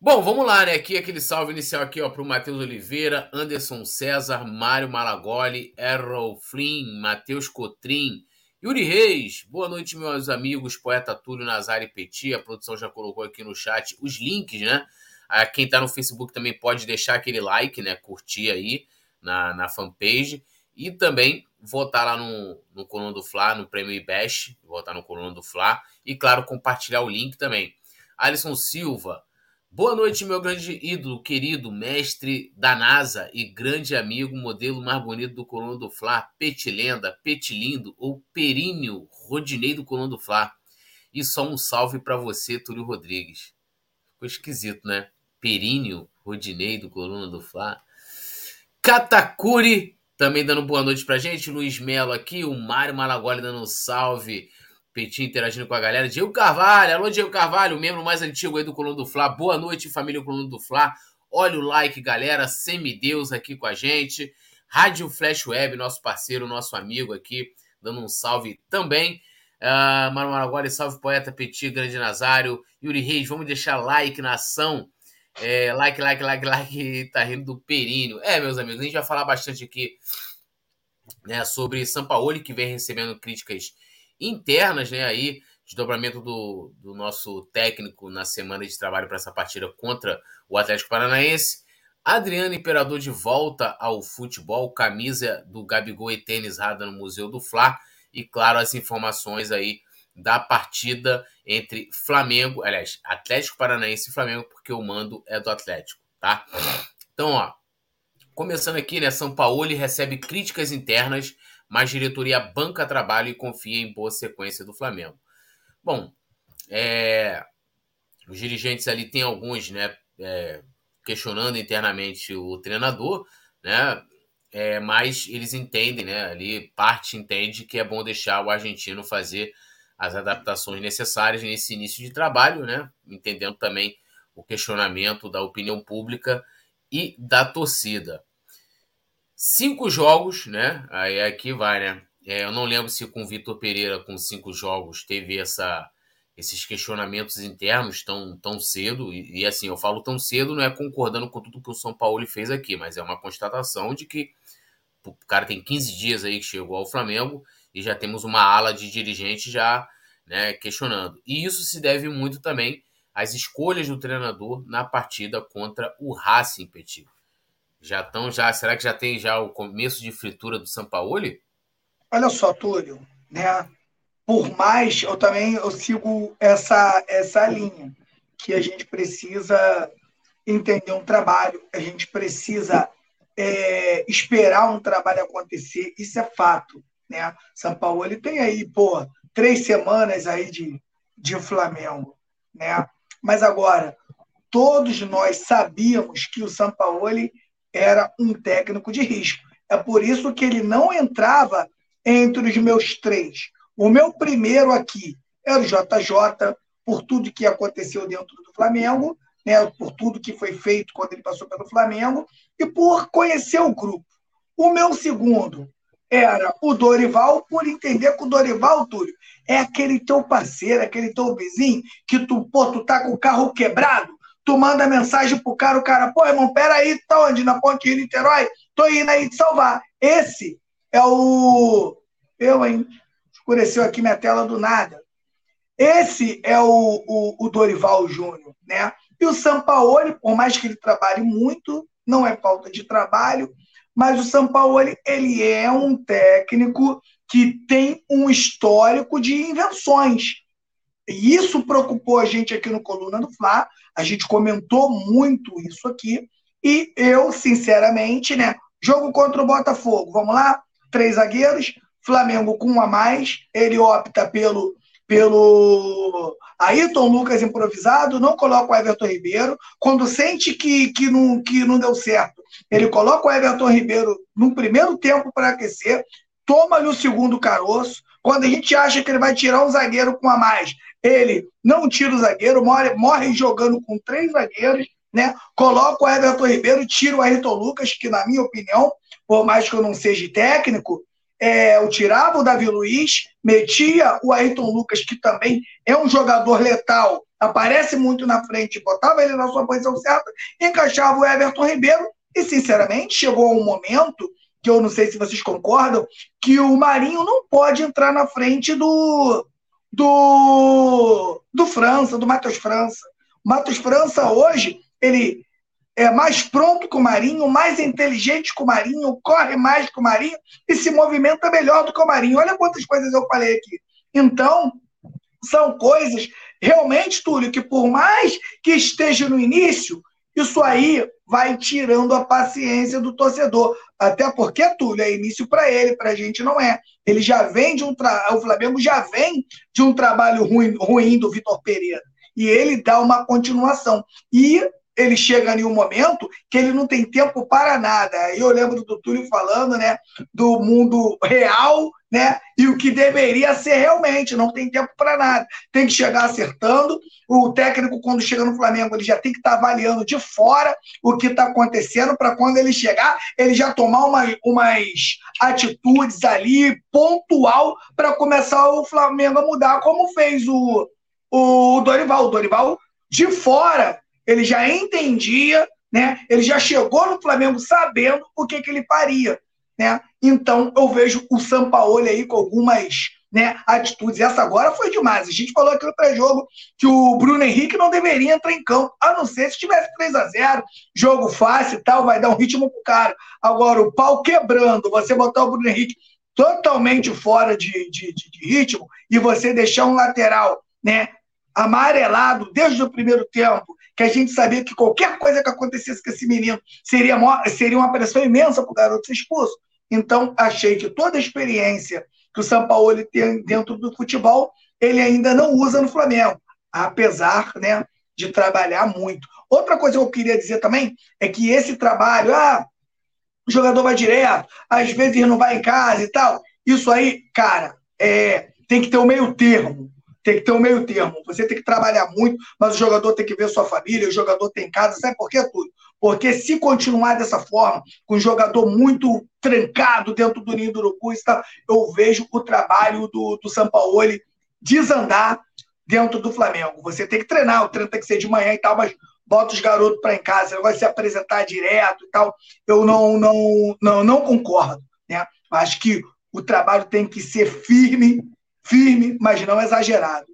Bom, vamos lá, né? Aqui aquele salve inicial aqui, ó, para o Matheus Oliveira, Anderson César, Mário Malagoli, Errol Flynn, Matheus Cotrim, Yuri Reis. Boa noite, meus amigos, poeta Túlio Nazari Petit. A produção já colocou aqui no chat os links, né? Ah, quem está no Facebook também pode deixar aquele like, né? Curtir aí na, na fanpage. E também votar lá no, no Coluna do Fla, no Prêmio IBEST, votar no Coluna do Fla. E, claro, compartilhar o link também. Alisson Silva. Boa noite, meu grande ídolo, querido mestre da NASA e grande amigo, modelo mais bonito do Coluna do Fla, Petilenda, Petilindo ou Períneo Rodinei do Coluna do Fla. E só um salve para você, Túlio Rodrigues. Ficou esquisito, né? Períneo Rodinei do Coluna do Fla. Katakuri também dando boa noite pra gente. Luiz Melo aqui, o Mário Malagoli dando um salve. Petinho interagindo com a galera. Diego Carvalho, alô Diego Carvalho, membro mais antigo aí do Coluna do Fla. Boa noite, família Coluna do Fla. Olha o like, galera. Semideus aqui com a gente. Rádio Flash Web, nosso parceiro, nosso amigo aqui, dando um salve também. Uh, Mano Maragoli, salve poeta Petit, grande Nazário. Yuri Reis, vamos deixar like na ação. É, like, like, like, like, tá rindo do períneo. É, meus amigos, a gente vai falar bastante aqui né, sobre Sampaoli, que vem recebendo críticas internas, né? Aí, desdobramento do, do nosso técnico na semana de trabalho para essa partida contra o Atlético Paranaense. Adriano Imperador de volta ao futebol, camisa do Gabigol eternizada no Museu do Fla. E, claro, as informações aí da partida entre Flamengo, aliás, Atlético Paranaense e Flamengo, porque o mando é do Atlético, tá? Então, ó, começando aqui, né, São Paulo recebe críticas internas mas diretoria banca trabalho e confia em boa sequência do Flamengo. Bom, é, os dirigentes ali tem alguns, né, é, questionando internamente o treinador, né, é, mas eles entendem, né, ali parte entende que é bom deixar o argentino fazer as adaptações necessárias nesse início de trabalho, né, entendendo também o questionamento da opinião pública e da torcida. Cinco jogos, né? Aí aqui vai, né? É, eu não lembro se com o Vitor Pereira, com cinco jogos, teve essa, esses questionamentos internos tão, tão cedo. E, e, assim, eu falo tão cedo, não é concordando com tudo que o São Paulo fez aqui, mas é uma constatação de que o cara tem 15 dias aí que chegou ao Flamengo e já temos uma ala de dirigentes já né, questionando. E isso se deve muito também às escolhas do treinador na partida contra o Racing Petit. Já estão já, será que já tem já o começo de fritura do Sampaoli? Olha só, Túlio, né? Por mais eu também eu sigo essa essa linha que a gente precisa entender um trabalho, a gente precisa é, esperar um trabalho acontecer, isso é fato, né? São Paulo ele tem aí, pô, três semanas aí de, de Flamengo, né? Mas agora todos nós sabíamos que o Sampaoli era um técnico de risco. É por isso que ele não entrava entre os meus três. O meu primeiro aqui era o JJ, por tudo que aconteceu dentro do Flamengo, né, por tudo que foi feito quando ele passou pelo Flamengo, e por conhecer o grupo. O meu segundo era o Dorival, por entender que o Dorival, Túlio, é aquele teu parceiro, aquele teu vizinho, que tu, pô, tu tá com o carro quebrado, tu manda mensagem pro cara, o cara, pô, irmão, peraí, tá onde? Na Ponte Rio Niterói? Tô indo aí te salvar. Esse é o. Eu, hein? Escureceu aqui minha tela do nada. Esse é o, o, o Dorival Júnior, né? E o Sampaoli, por mais que ele trabalhe muito, não é falta de trabalho, mas o Sampaoli, ele é um técnico que tem um histórico de invenções. E isso preocupou a gente aqui no Coluna do Fla. A gente comentou muito isso aqui. E eu, sinceramente, né? Jogo contra o Botafogo. Vamos lá? Três zagueiros. Flamengo com um a mais. Ele opta pelo pelo Ayrton Lucas improvisado, não coloca o Everton Ribeiro. Quando sente que, que, não, que não deu certo, ele coloca o Everton Ribeiro no primeiro tempo para aquecer, toma-lhe o segundo caroço. Quando a gente acha que ele vai tirar um zagueiro com a mais, ele não tira o zagueiro, morre, morre jogando com três zagueiros, né? Coloca o Everton Ribeiro, tira o Ayrton Lucas, que, na minha opinião, por mais que eu não seja técnico, é, eu tirava o Davi Luiz, metia o Ayrton Lucas, que também é um jogador letal, aparece muito na frente, botava ele na sua posição certa, encaixava o Everton Ribeiro e, sinceramente, chegou um momento que eu não sei se vocês concordam, que o Marinho não pode entrar na frente do do, do França, do Matheus França. O Matheus França hoje, ele é mais pronto que o Marinho, mais inteligente que o Marinho, corre mais que o Marinho e se movimenta melhor do que o Marinho. Olha quantas coisas eu falei aqui. Então, são coisas realmente, Túlio, que por mais que esteja no início, isso aí vai tirando a paciência do torcedor. Até porque, Túlio, é início para ele, para a gente não é. Ele já vem de um tra... o Flamengo já vem de um trabalho ruim, ruim do Vitor Pereira. E ele dá uma continuação. E ele chega em um momento que ele não tem tempo para nada. Eu lembro do Túlio falando, né, do mundo real, né, e o que deveria ser realmente, não tem tempo para nada. Tem que chegar acertando. O técnico, quando chega no Flamengo, ele já tem que estar tá avaliando de fora o que está acontecendo para quando ele chegar, ele já tomar uma, umas atitudes ali pontual para começar o Flamengo a mudar, como fez o, o Dorival. O Dorival de fora ele já entendia, né? Ele já chegou no Flamengo sabendo o que, que ele faria, né? Então eu vejo o Sampaoli aí com algumas né, atitudes. Essa agora foi demais. A gente falou aqui no pré-jogo que o Bruno Henrique não deveria entrar em campo, a não ser se tivesse 3 a 0 jogo fácil e tal, vai dar um ritmo pro cara. Agora, o pau quebrando, você botar o Bruno Henrique totalmente fora de, de, de, de ritmo e você deixar um lateral né, amarelado desde o primeiro tempo que a gente sabia que qualquer coisa que acontecesse com esse menino seria, seria uma pressão imensa para o garoto ser expulso. Então, achei que toda a experiência que o São Paulo tem dentro do futebol, ele ainda não usa no Flamengo, apesar né, de trabalhar muito. Outra coisa que eu queria dizer também é que esse trabalho, ah, o jogador vai direto, às vezes não vai em casa e tal, isso aí, cara, é, tem que ter o um meio termo. Tem que ter um meio termo. Você tem que trabalhar muito, mas o jogador tem que ver sua família, o jogador tem casa. Sabe por quê, tudo? Porque se continuar dessa forma, com um jogador muito trancado dentro do ninho do urubu, eu vejo o trabalho do, do Sampaoli desandar dentro do Flamengo. Você tem que treinar, o treino tem que ser de manhã e tal, mas bota os garotos para em casa, não vai se apresentar direto e tal. Eu não, não, não, não concordo. Né? Acho que o trabalho tem que ser firme, firme, mas não exagerado.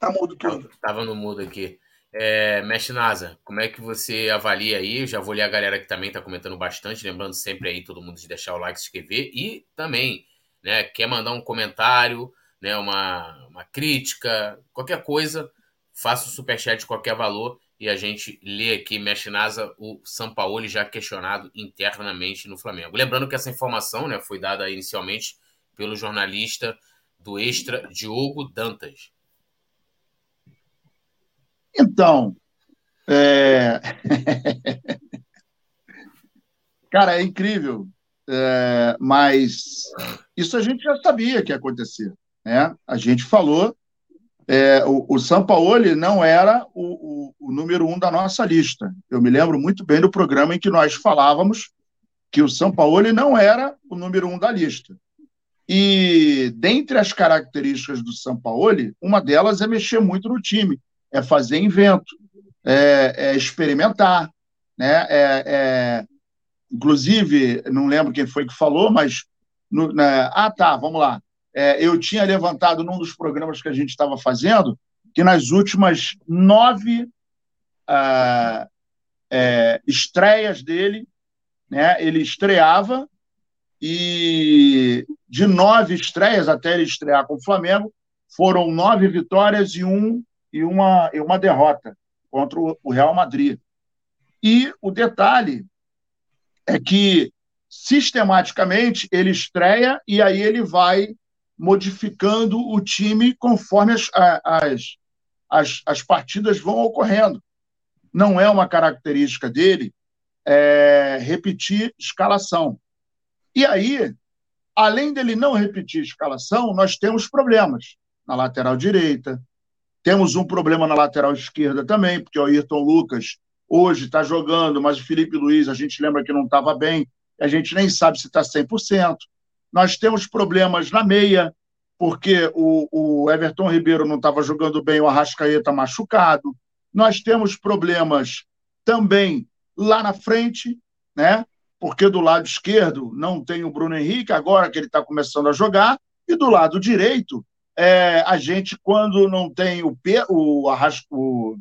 Tá mudo tudo. Tava no mudo aqui. É, Mestre Nasa, como é que você avalia aí? Eu já vou ler a galera que também está comentando bastante, lembrando sempre aí todo mundo de deixar o like, se inscrever e também, né, quer mandar um comentário, né, uma, uma crítica, qualquer coisa, faça o superchat de qualquer valor e a gente lê aqui, mexe nasa, o Sampaoli já questionado internamente no Flamengo. Lembrando que essa informação né, foi dada inicialmente pelo jornalista do Extra, Diogo Dantas. Então, é... cara, é incrível, é... mas isso a gente já sabia que ia acontecer. Né? A gente falou é, o, o Sampaoli não era o, o, o, número um da nossa lista. Eu me lembro muito bem do programa em que nós falávamos que o Sampaoli não era o número um da lista. E dentre as características do Sampaoli, uma delas é mexer muito no time, é fazer invento, é, é experimentar, né? É, é, inclusive, não lembro quem foi que falou, mas no, né, ah tá, vamos lá é, eu tinha levantado num dos programas que a gente estava fazendo que nas últimas nove ah, é, estreias dele, né, ele estreava e de nove estreias até ele estrear com o Flamengo foram nove vitórias e, um, e, uma, e uma derrota contra o Real Madrid. E o detalhe é que sistematicamente ele estreia e aí ele vai modificando o time conforme as, as, as, as partidas vão ocorrendo. Não é uma característica dele é, repetir escalação. E aí, além dele não repetir escalação, nós temos problemas na lateral direita, temos um problema na lateral esquerda também, porque o Ayrton Lucas hoje está jogando, mas o Felipe Luiz a gente lembra que não estava bem, a gente nem sabe se está 100%. Nós temos problemas na meia, porque o, o Everton Ribeiro não estava jogando bem, o Arrascaeta machucado. Nós temos problemas também lá na frente, né? Porque do lado esquerdo não tem o Bruno Henrique, agora que ele está começando a jogar, e do lado direito, é, a gente, quando não tem o, o, o,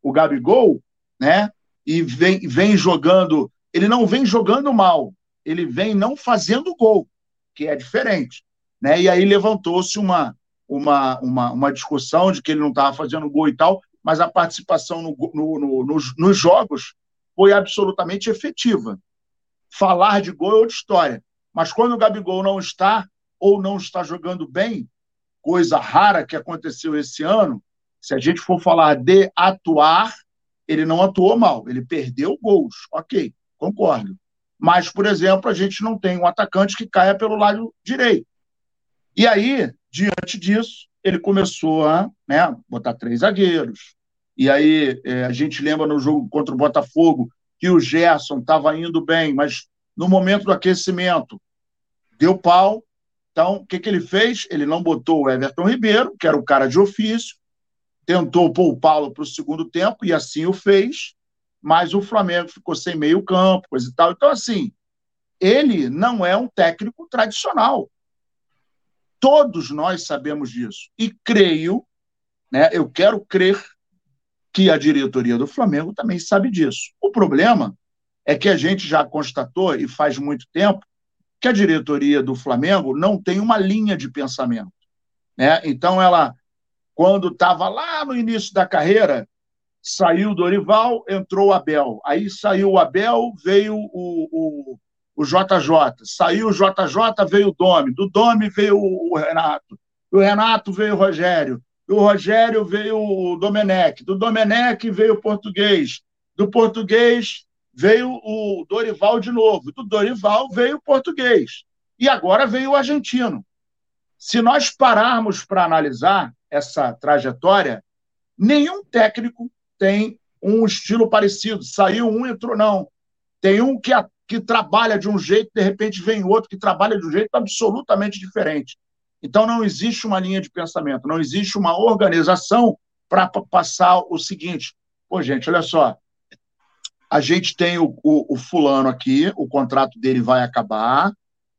o Gabigol, né? E vem, vem jogando, ele não vem jogando mal, ele vem não fazendo gol, que é diferente. Né? E aí levantou-se uma, uma, uma, uma discussão de que ele não estava fazendo gol e tal, mas a participação no, no, no, nos, nos jogos foi absolutamente efetiva. Falar de gol é outra história. Mas quando o Gabigol não está ou não está jogando bem, coisa rara que aconteceu esse ano, se a gente for falar de atuar, ele não atuou mal, ele perdeu gols. Ok, concordo. Mas, por exemplo, a gente não tem um atacante que caia pelo lado direito. E aí, diante disso, ele começou a né, botar três zagueiros. E aí, é, a gente lembra no jogo contra o Botafogo que o Gerson estava indo bem, mas no momento do aquecimento deu pau. Então, o que, que ele fez? Ele não botou o Everton Ribeiro, que era o cara de ofício, tentou poupá-lo para o segundo tempo, e assim o fez mas o Flamengo ficou sem meio campo, coisa e tal. Então, assim, ele não é um técnico tradicional. Todos nós sabemos disso. E creio, né, eu quero crer que a diretoria do Flamengo também sabe disso. O problema é que a gente já constatou, e faz muito tempo, que a diretoria do Flamengo não tem uma linha de pensamento. Né? Então, ela, quando estava lá no início da carreira, saiu o Dorival, entrou o Abel. Aí saiu o Abel, veio o, o, o JJ. Saiu o JJ, veio o Domi. Do Domi veio o Renato. Do Renato veio o Rogério. Do Rogério veio o Domenech. Do Domenech veio o Português. Do Português veio o Dorival de novo. Do Dorival veio o Português. E agora veio o argentino. Se nós pararmos para analisar essa trajetória, nenhum técnico tem um estilo parecido. Saiu um, entrou não. Tem um que, a, que trabalha de um jeito, de repente vem outro que trabalha de um jeito absolutamente diferente. Então não existe uma linha de pensamento, não existe uma organização para passar o seguinte. Pô, gente, olha só. A gente tem o, o, o fulano aqui, o contrato dele vai acabar.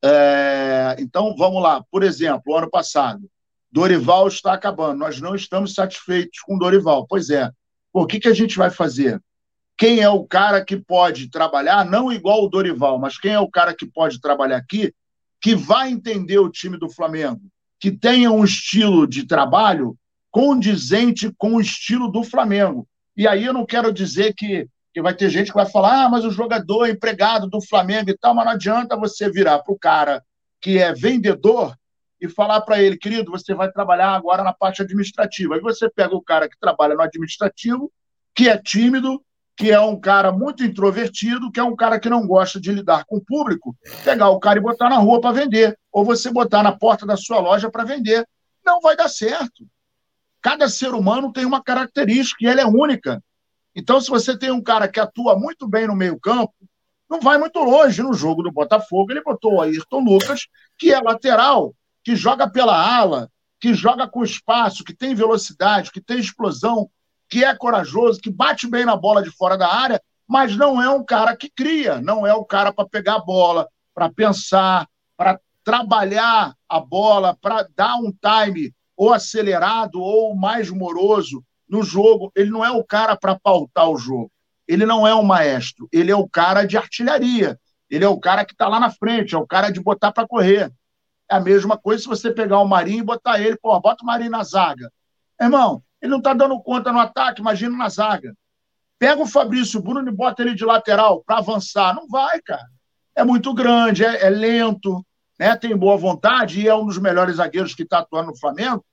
É, então, vamos lá. Por exemplo, ano passado, Dorival está acabando. Nós não estamos satisfeitos com Dorival. Pois é, o que, que a gente vai fazer? Quem é o cara que pode trabalhar, não igual o Dorival, mas quem é o cara que pode trabalhar aqui, que vai entender o time do Flamengo, que tenha um estilo de trabalho condizente com o estilo do Flamengo. E aí eu não quero dizer que, que vai ter gente que vai falar, ah, mas o jogador é empregado do Flamengo e tal, mas não adianta você virar para o cara que é vendedor e falar para ele, querido, você vai trabalhar agora na parte administrativa. Aí você pega o cara que trabalha no administrativo, que é tímido, que é um cara muito introvertido, que é um cara que não gosta de lidar com o público, pegar o cara e botar na rua para vender, ou você botar na porta da sua loja para vender. Não vai dar certo. Cada ser humano tem uma característica e ela é única. Então, se você tem um cara que atua muito bem no meio-campo, não vai muito longe. No jogo do Botafogo, ele botou o Ayrton Lucas, que é lateral, que joga pela ala, que joga com espaço, que tem velocidade, que tem explosão, que é corajoso, que bate bem na bola de fora da área, mas não é um cara que cria, não é o cara para pegar a bola, para pensar, para trabalhar a bola, para dar um time ou acelerado ou mais moroso no jogo. Ele não é o cara para pautar o jogo. Ele não é um maestro. Ele é o cara de artilharia. Ele é o cara que está lá na frente, é o cara de botar para correr. É a mesma coisa se você pegar o Marinho e botar ele, pô, bota o Marinho na zaga. Irmão, ele não está dando conta no ataque, imagina na zaga. Pega o Fabrício Bruno e bota ele de lateral para avançar. Não vai, cara. É muito grande, é, é, lento, né? tem boa vontade e é um dos melhores zagueiros que está atuando no Flamengo.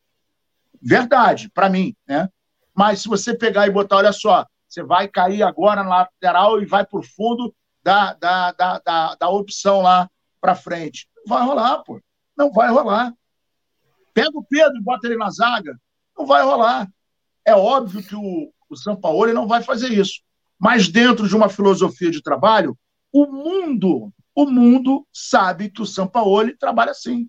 Verdade, para mim. Né? Mas se você pegar e botar, olha só, você vai cair agora na lateral e vai para o fundo da, da, da, da, da opção lá para frente. Não vai rolar, pô. Não vai rolar. Pega o Pedro e bota ele na zaga. Não vai rolar. É óbvio que o, o Sampaoli não vai fazer isso. Mas dentro de uma filosofia de trabalho, o mundo, o mundo sabe que o Sampaoli trabalha assim.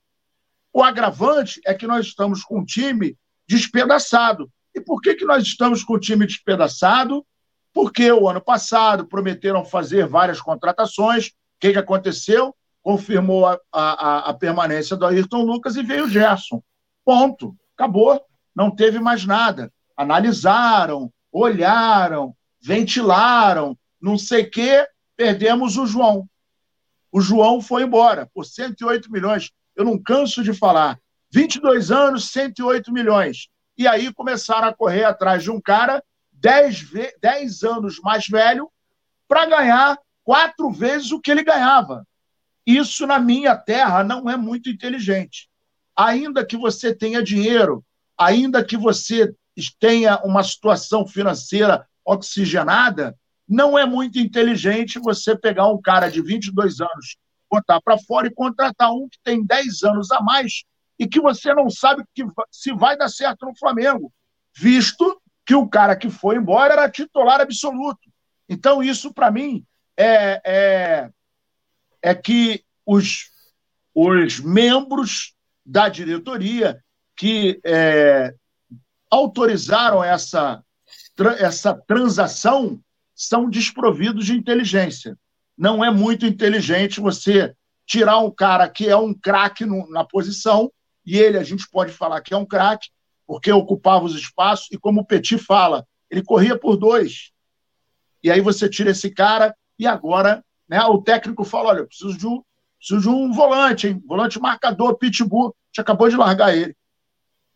O agravante é que nós estamos com um time despedaçado. E por que, que nós estamos com o time despedaçado? Porque o ano passado prometeram fazer várias contratações. O que, que aconteceu? Confirmou a, a, a permanência do Ayrton Lucas e veio o Gerson. Ponto. Acabou. Não teve mais nada. Analisaram, olharam, ventilaram, não sei o quê, perdemos o João. O João foi embora por 108 milhões. Eu não canso de falar. 22 anos, 108 milhões. E aí começaram a correr atrás de um cara 10, 10 anos mais velho para ganhar quatro vezes o que ele ganhava. Isso, na minha terra, não é muito inteligente. Ainda que você tenha dinheiro, ainda que você tenha uma situação financeira oxigenada, não é muito inteligente você pegar um cara de 22 anos, botar para fora e contratar um que tem 10 anos a mais e que você não sabe que, se vai dar certo no Flamengo, visto que o cara que foi embora era titular absoluto. Então, isso, para mim, é, é, é que os, os membros da diretoria que é, autorizaram essa, essa transação são desprovidos de inteligência. Não é muito inteligente você tirar um cara que é um craque na posição e ele a gente pode falar que é um craque, porque ocupava os espaços, e como o Petit fala, ele corria por dois. E aí você tira esse cara, e agora né, o técnico fala: olha, eu preciso de um, preciso de um volante, hein? Volante marcador, pitbull. A gente acabou de largar ele.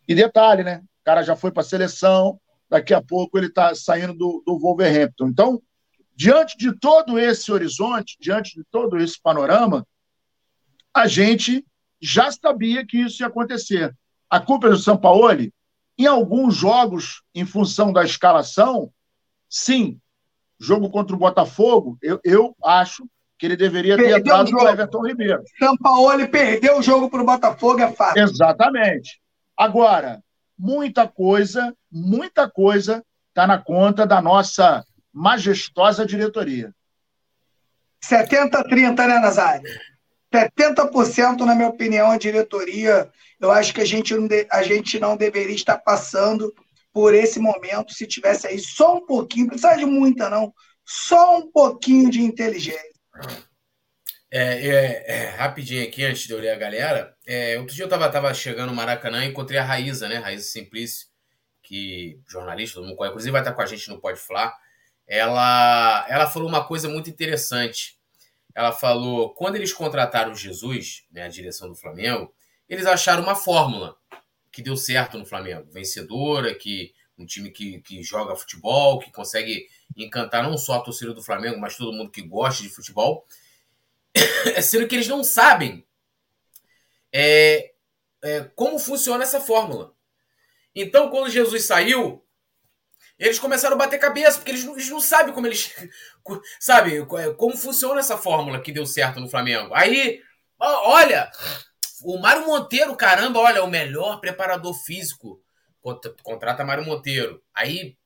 E detalhe, né? O cara já foi para a seleção, daqui a pouco ele está saindo do, do Wolverhampton. Então, diante de todo esse horizonte, diante de todo esse panorama, a gente já sabia que isso ia acontecer. A culpa é do Sampaoli? Em alguns jogos, em função da escalação, sim. Jogo contra o Botafogo, eu, eu acho que ele deveria perdeu ter entrado com o Everton Ribeiro. Sampaoli perdeu o jogo para o Botafogo, é fato. Exatamente. Agora, muita coisa, muita coisa está na conta da nossa majestosa diretoria. 70-30, né, Nazário? 70%, na minha opinião, a diretoria, eu acho que a gente, não a gente não deveria estar passando por esse momento se tivesse aí só um pouquinho, não precisa de muita, não, só um pouquinho de inteligência. É, é, é, rapidinho aqui, antes de eu ler a galera, é, outro dia eu estava tava chegando no Maracanã e encontrei a Raíza, né, Raíza Simplício, que jornalista, todo mundo conhece, inclusive vai estar com a gente no Pode Falar, ela, ela falou uma coisa muito interessante, ela falou: quando eles contrataram Jesus, né, a direção do Flamengo, eles acharam uma fórmula que deu certo no Flamengo, vencedora, que um time que, que joga futebol, que consegue encantar não só a torcida do Flamengo, mas todo mundo que gosta de futebol. Sendo que eles não sabem é, é, como funciona essa fórmula. Então, quando Jesus saiu, eles começaram a bater cabeça, porque eles não, eles não sabem como eles. Sabe, é, como funciona essa fórmula que deu certo no Flamengo. Aí, olha, o Mário Monteiro, caramba, olha, o melhor preparador físico. Contrata Mário Monteiro. Aí,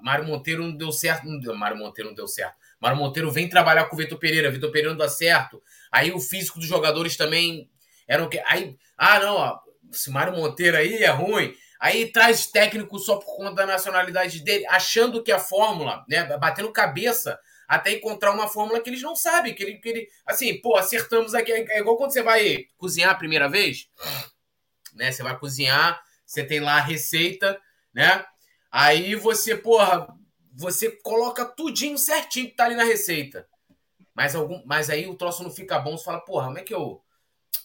Mário Monteiro não deu certo. Não deu, Mário Monteiro não deu certo. Mário Monteiro vem trabalhar com o Vitor Pereira. Vitor Pereira não dá certo. Aí o físico dos jogadores também eram que. Aí, ah, não, ó, esse Mário Monteiro aí é ruim. Aí traz técnico só por conta da nacionalidade dele, achando que a fórmula, né, batendo cabeça até encontrar uma fórmula que eles não sabem, que ele, que ele assim, pô, acertamos aqui, é igual quando você vai cozinhar a primeira vez, né, você vai cozinhar, você tem lá a receita, né, aí você, porra, você coloca tudinho certinho que tá ali na receita, mas, algum, mas aí o troço não fica bom, você fala, porra, como é que eu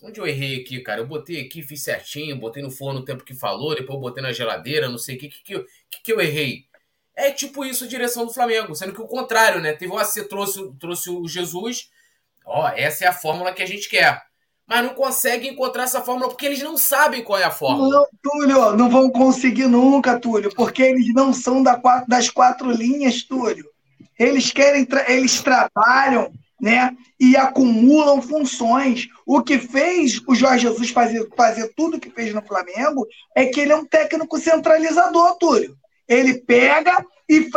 Onde eu errei aqui, cara? Eu botei aqui, fiz certinho, botei no forno o tempo que falou, depois eu botei na geladeira, não sei o que, que, que, que, que eu errei. É tipo isso a direção do Flamengo, sendo que o contrário, né? Teve o AC, trouxe, trouxe o Jesus, ó, essa é a fórmula que a gente quer. Mas não consegue encontrar essa fórmula porque eles não sabem qual é a fórmula. Não, Túlio, não vão conseguir nunca, Túlio, porque eles não são da, das quatro linhas, Túlio. Eles querem, eles trabalham né? E acumulam funções. O que fez o Jorge Jesus fazer, fazer tudo que fez no Flamengo é que ele é um técnico centralizador, Túlio. Ele pega e,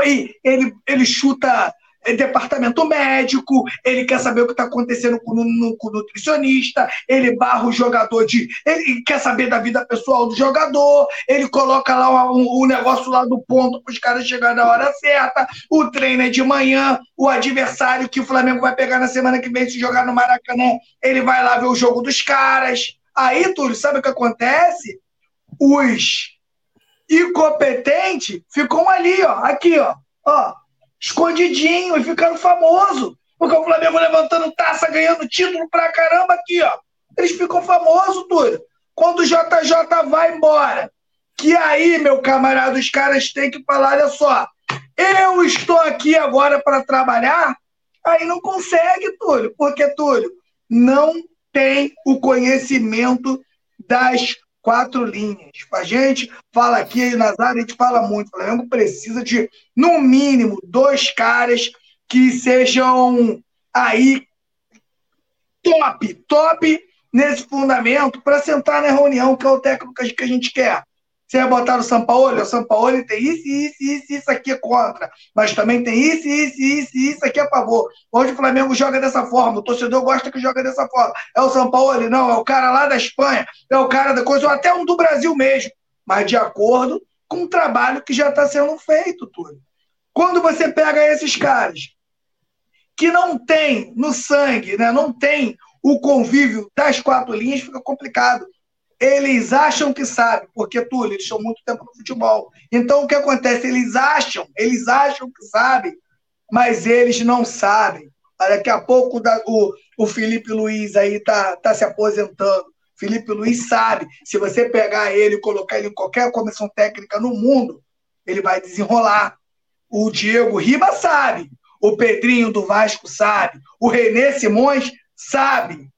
ele, ele chuta departamento médico, ele quer saber o que está acontecendo com, no, com o nutricionista, ele barra o jogador de. Ele quer saber da vida pessoal do jogador, ele coloca lá o, o negócio lá do ponto para os caras chegarem na hora certa, o treino é de manhã, o adversário que o Flamengo vai pegar na semana que vem se jogar no Maracanã, ele vai lá ver o jogo dos caras. Aí, Túlio, sabe o que acontece? Os incompetentes ficam ali, ó, aqui, ó, ó, escondidinho e ficando famoso. Porque o Flamengo levantando taça, ganhando título pra caramba aqui, ó. Eles ficam famosos, Túlio. Quando o JJ vai embora, que aí, meu camarada, os caras têm que falar, olha só, eu estou aqui agora para trabalhar, aí não consegue, Túlio. Porque, Túlio, não tem o conhecimento das quatro linhas. A gente fala aqui, Nazário, a gente fala muito. O Flamengo precisa de, no mínimo, dois caras que sejam aí top, top nesse fundamento para sentar na reunião, que é o técnico que a gente quer. Você ia botar o São Paulo? O São Paulo tem isso, isso, isso, isso aqui é contra. Mas também tem isso, isso, isso, isso aqui é a favor. Hoje o Flamengo joga dessa forma, o torcedor gosta que joga dessa forma. É o São Paulo? Não, é o cara lá da Espanha, é o cara da coisa, ou até um do Brasil mesmo. Mas de acordo com o trabalho que já está sendo feito, tudo. Quando você pega esses caras que não tem no sangue, né, não tem o convívio das quatro linhas, fica complicado. Eles acham que sabem, porque, Túlio, eles estão muito tempo no futebol. Então, o que acontece? Eles acham, eles acham que sabem, mas eles não sabem. Daqui a pouco o, o Felipe Luiz aí tá, tá se aposentando. Felipe Luiz sabe, se você pegar ele e colocar ele em qualquer comissão técnica no mundo, ele vai desenrolar. O Diego Riba sabe, o Pedrinho do Vasco sabe, o Renê Simões sabe.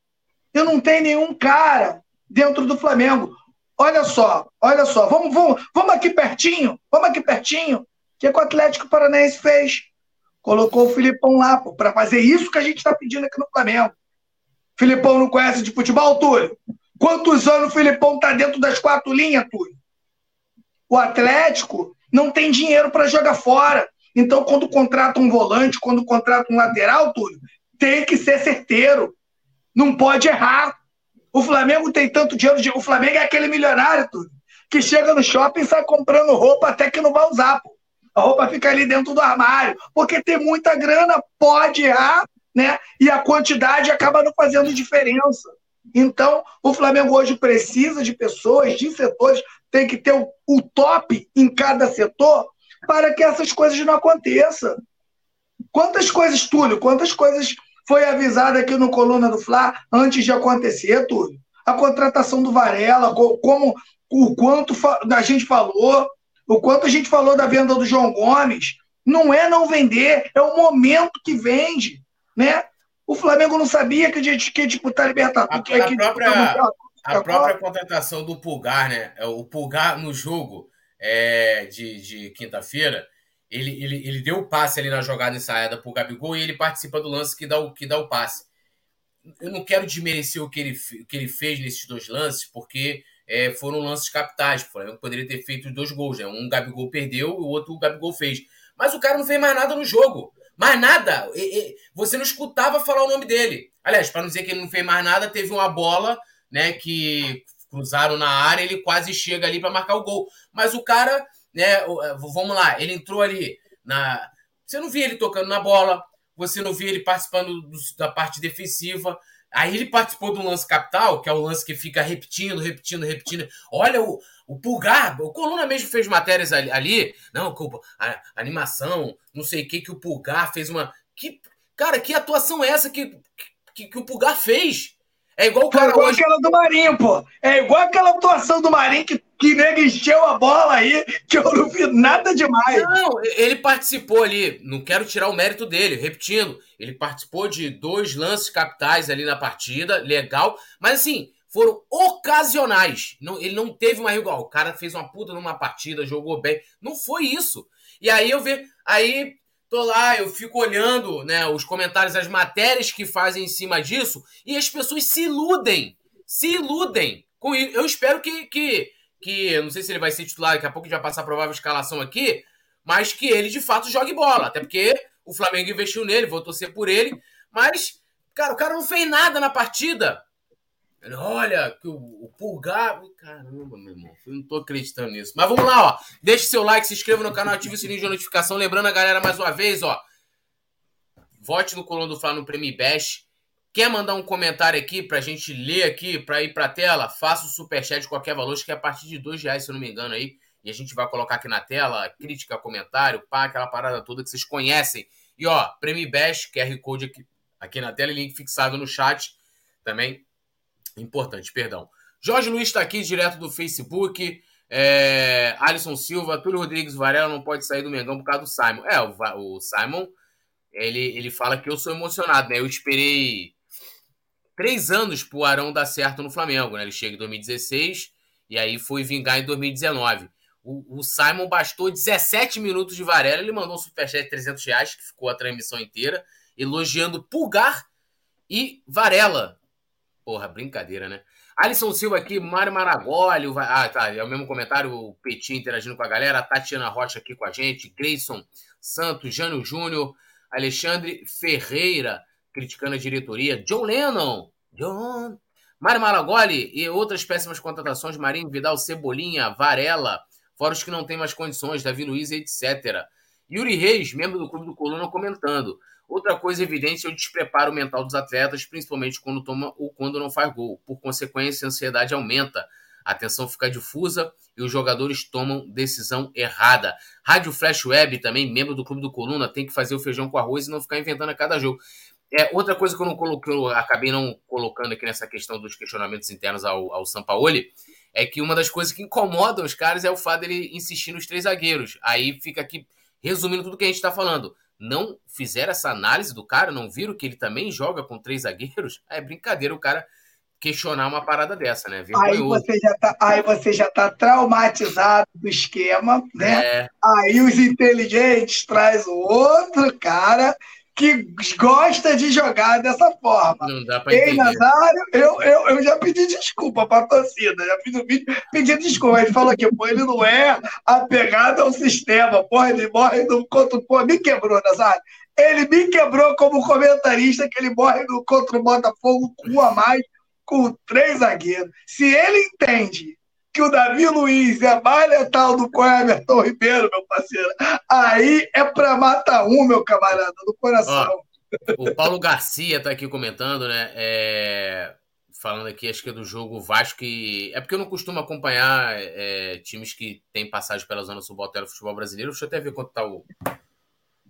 Eu não tenho nenhum cara dentro do Flamengo. Olha só, olha só, vamos, vamos, vamos aqui pertinho, vamos aqui pertinho. O que, é que o Atlético Paranaense fez? Colocou o Filipão lá para fazer isso que a gente está pedindo aqui no Flamengo. Filipão não conhece de futebol, Túlio? Quantos anos o Filipão está dentro das quatro linhas, Túlio? O Atlético não tem dinheiro para jogar fora. Então, quando contrata um volante, quando contrata um lateral, Túlio, tem que ser certeiro. Não pode errar. O Flamengo tem tanto dinheiro. De... O Flamengo é aquele milionário, tudo, que chega no shopping e sai comprando roupa até que não vai usar. Pô. A roupa fica ali dentro do armário. Porque tem muita grana, pode errar, né? E a quantidade acaba não fazendo diferença. Então, o Flamengo hoje precisa de pessoas, de setores, tem que ter o, o top em cada setor para que essas coisas não aconteçam. Quantas coisas, Túlio, quantas coisas foi avisado aqui no Coluna do Fla antes de acontecer, tudo. A contratação do Varela, como o quanto a gente falou, o quanto a gente falou da venda do João Gomes. Não é não vender, é o momento que vende, né? O Flamengo não sabia que a gente queria disputar a Libertadores. A, a, própria, a própria contratação do Pulgar, né? É, o Pulgar no jogo é, de, de quinta-feira, ele, ele, ele deu o passe ali na jogada ensaiada pro Gabigol e ele participa do lance que dá o, que dá o passe. Eu não quero desmerecer o que ele, o que ele fez nesses dois lances, porque é, foram lances capitais. O Flamengo poderia ter feito dois gols, né? Um Gabigol perdeu e o outro o Gabigol fez. Mas o cara não fez mais nada no jogo. Mais nada. E, e, você não escutava falar o nome dele. Aliás, para não dizer que ele não fez mais nada, teve uma bola, né, que cruzaram na área, ele quase chega ali para marcar o gol. Mas o cara né? É, vamos lá, ele entrou ali na. Você não via ele tocando na bola, você não via ele participando do, da parte defensiva. Aí ele participou do lance capital, que é o lance que fica repetindo, repetindo, repetindo. Olha, o, o Pulgar, o Coluna mesmo fez matérias ali. ali não, a, a animação, não sei o que, que o Pulgar fez uma. Que, cara, que atuação é essa que, que, que o Pulgar fez? É igual o cara. É igual hoje... aquela do Marinho, pô. É igual aquela atuação do Marinho que, que nego encheu a bola aí, que eu não vi nada demais. Não, ele participou ali. Não quero tirar o mérito dele, repetindo. Ele participou de dois lances capitais ali na partida, legal. Mas assim, foram ocasionais. Não, ele não teve uma igual. O cara fez uma puta numa partida, jogou bem. Não foi isso. E aí eu vi. Aí Tô lá, eu fico olhando né, os comentários, as matérias que fazem em cima disso, e as pessoas se iludem. Se iludem. com isso. Eu espero que, que, que. Não sei se ele vai ser titular, daqui a pouco a gente vai passar a provável escalação aqui, mas que ele de fato jogue bola. Até porque O Flamengo investiu nele, vou torcer por ele, mas, cara, o cara não fez nada na partida. Ele, olha, que o, o Pulgar. Caramba, meu irmão, eu não tô acreditando nisso. Mas vamos lá, ó. Deixe seu like, se inscreva no canal, ative o sininho de notificação. Lembrando a galera mais uma vez, ó. Vote no Coluna do Fla no Prêmio Bash. Quer mandar um comentário aqui pra gente ler aqui, pra ir pra tela? Faça o superchat de qualquer valor, acho que é a partir de dois reais, se eu não me engano aí. E a gente vai colocar aqui na tela, crítica, comentário, pá, aquela parada toda que vocês conhecem. E ó, Prêmio Bash, QR Code aqui, aqui na tela e link fixado no chat também. Importante, perdão. Jorge Luiz está aqui direto do Facebook. É, Alisson Silva, Túlio Rodrigues Varela não pode sair do Mengão por causa do Simon. É, o, o Simon, ele, ele fala que eu sou emocionado, né? Eu esperei três anos pro Arão dar certo no Flamengo, né? Ele chega em 2016 e aí foi vingar em 2019. O, o Simon bastou 17 minutos de Varela, ele mandou um superchat de 300 reais, que ficou a transmissão inteira, elogiando Pulgar e Varela. Porra, brincadeira, né? Alisson Silva aqui, Mário Maragoli. Ah, tá. É o mesmo comentário, o Petinho interagindo com a galera. Tatiana Rocha aqui com a gente. Grayson Santos, Jânio Júnior, Alexandre Ferreira, criticando a diretoria. John Lennon. John. Mário Maragoli e outras péssimas contratações. Marinho Vidal, Cebolinha, Varela. Fora os que não têm mais condições, Davi Luiz, etc. Yuri Reis, membro do Clube do Coluna, comentando. Outra coisa evidente é o despreparo mental dos atletas, principalmente quando toma ou quando não faz gol. Por consequência, a ansiedade aumenta, a atenção fica difusa e os jogadores tomam decisão errada. Rádio Flash Web, também membro do Clube do Coluna, tem que fazer o feijão com arroz e não ficar inventando a cada jogo. É, outra coisa que eu não coloquei, eu acabei não colocando aqui nessa questão dos questionamentos internos ao, ao Sampaoli, é que uma das coisas que incomodam os caras é o fato dele insistir nos três zagueiros. Aí fica aqui, resumindo tudo que a gente está falando não fizeram essa análise do cara, não viram que ele também joga com três zagueiros, é brincadeira o cara questionar uma parada dessa, né? Aí você, já tá, aí você já tá traumatizado do esquema, né? É. Aí os inteligentes traz o outro cara que gosta de jogar dessa forma. Não dá pra entender. Ei, Nazário, eu, eu, eu já pedi desculpa pra torcida, já fiz um vídeo, pedi desculpa. Ele falou que pô, ele não é apegado ao sistema, pô, ele morre no contra pô, me quebrou, Nazário. Ele me quebrou como comentarista, que ele morre no contra o Botafogo com um a mais, com três zagueiros. Se ele entende que o Davi Luiz é mais letal do que o Everton Ribeiro, meu parceiro. Aí é para matar um, meu camarada, do coração. Ó, o Paulo Garcia tá aqui comentando, né? É... Falando aqui, acho que é do jogo Vasco que. É porque eu não costumo acompanhar é, times que têm passagem pela zona subalterna do futebol brasileiro. Deixa eu até ver quanto tá o.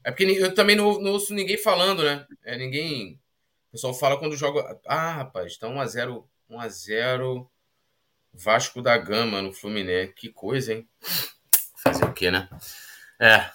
É porque eu também não, não ouço ninguém falando, né? É ninguém. O pessoal fala quando joga. Ah, rapaz, tá 1x0. 1x0. Vasco da Gama no Fluminense. Que coisa, hein? Fazer o quê, né? É.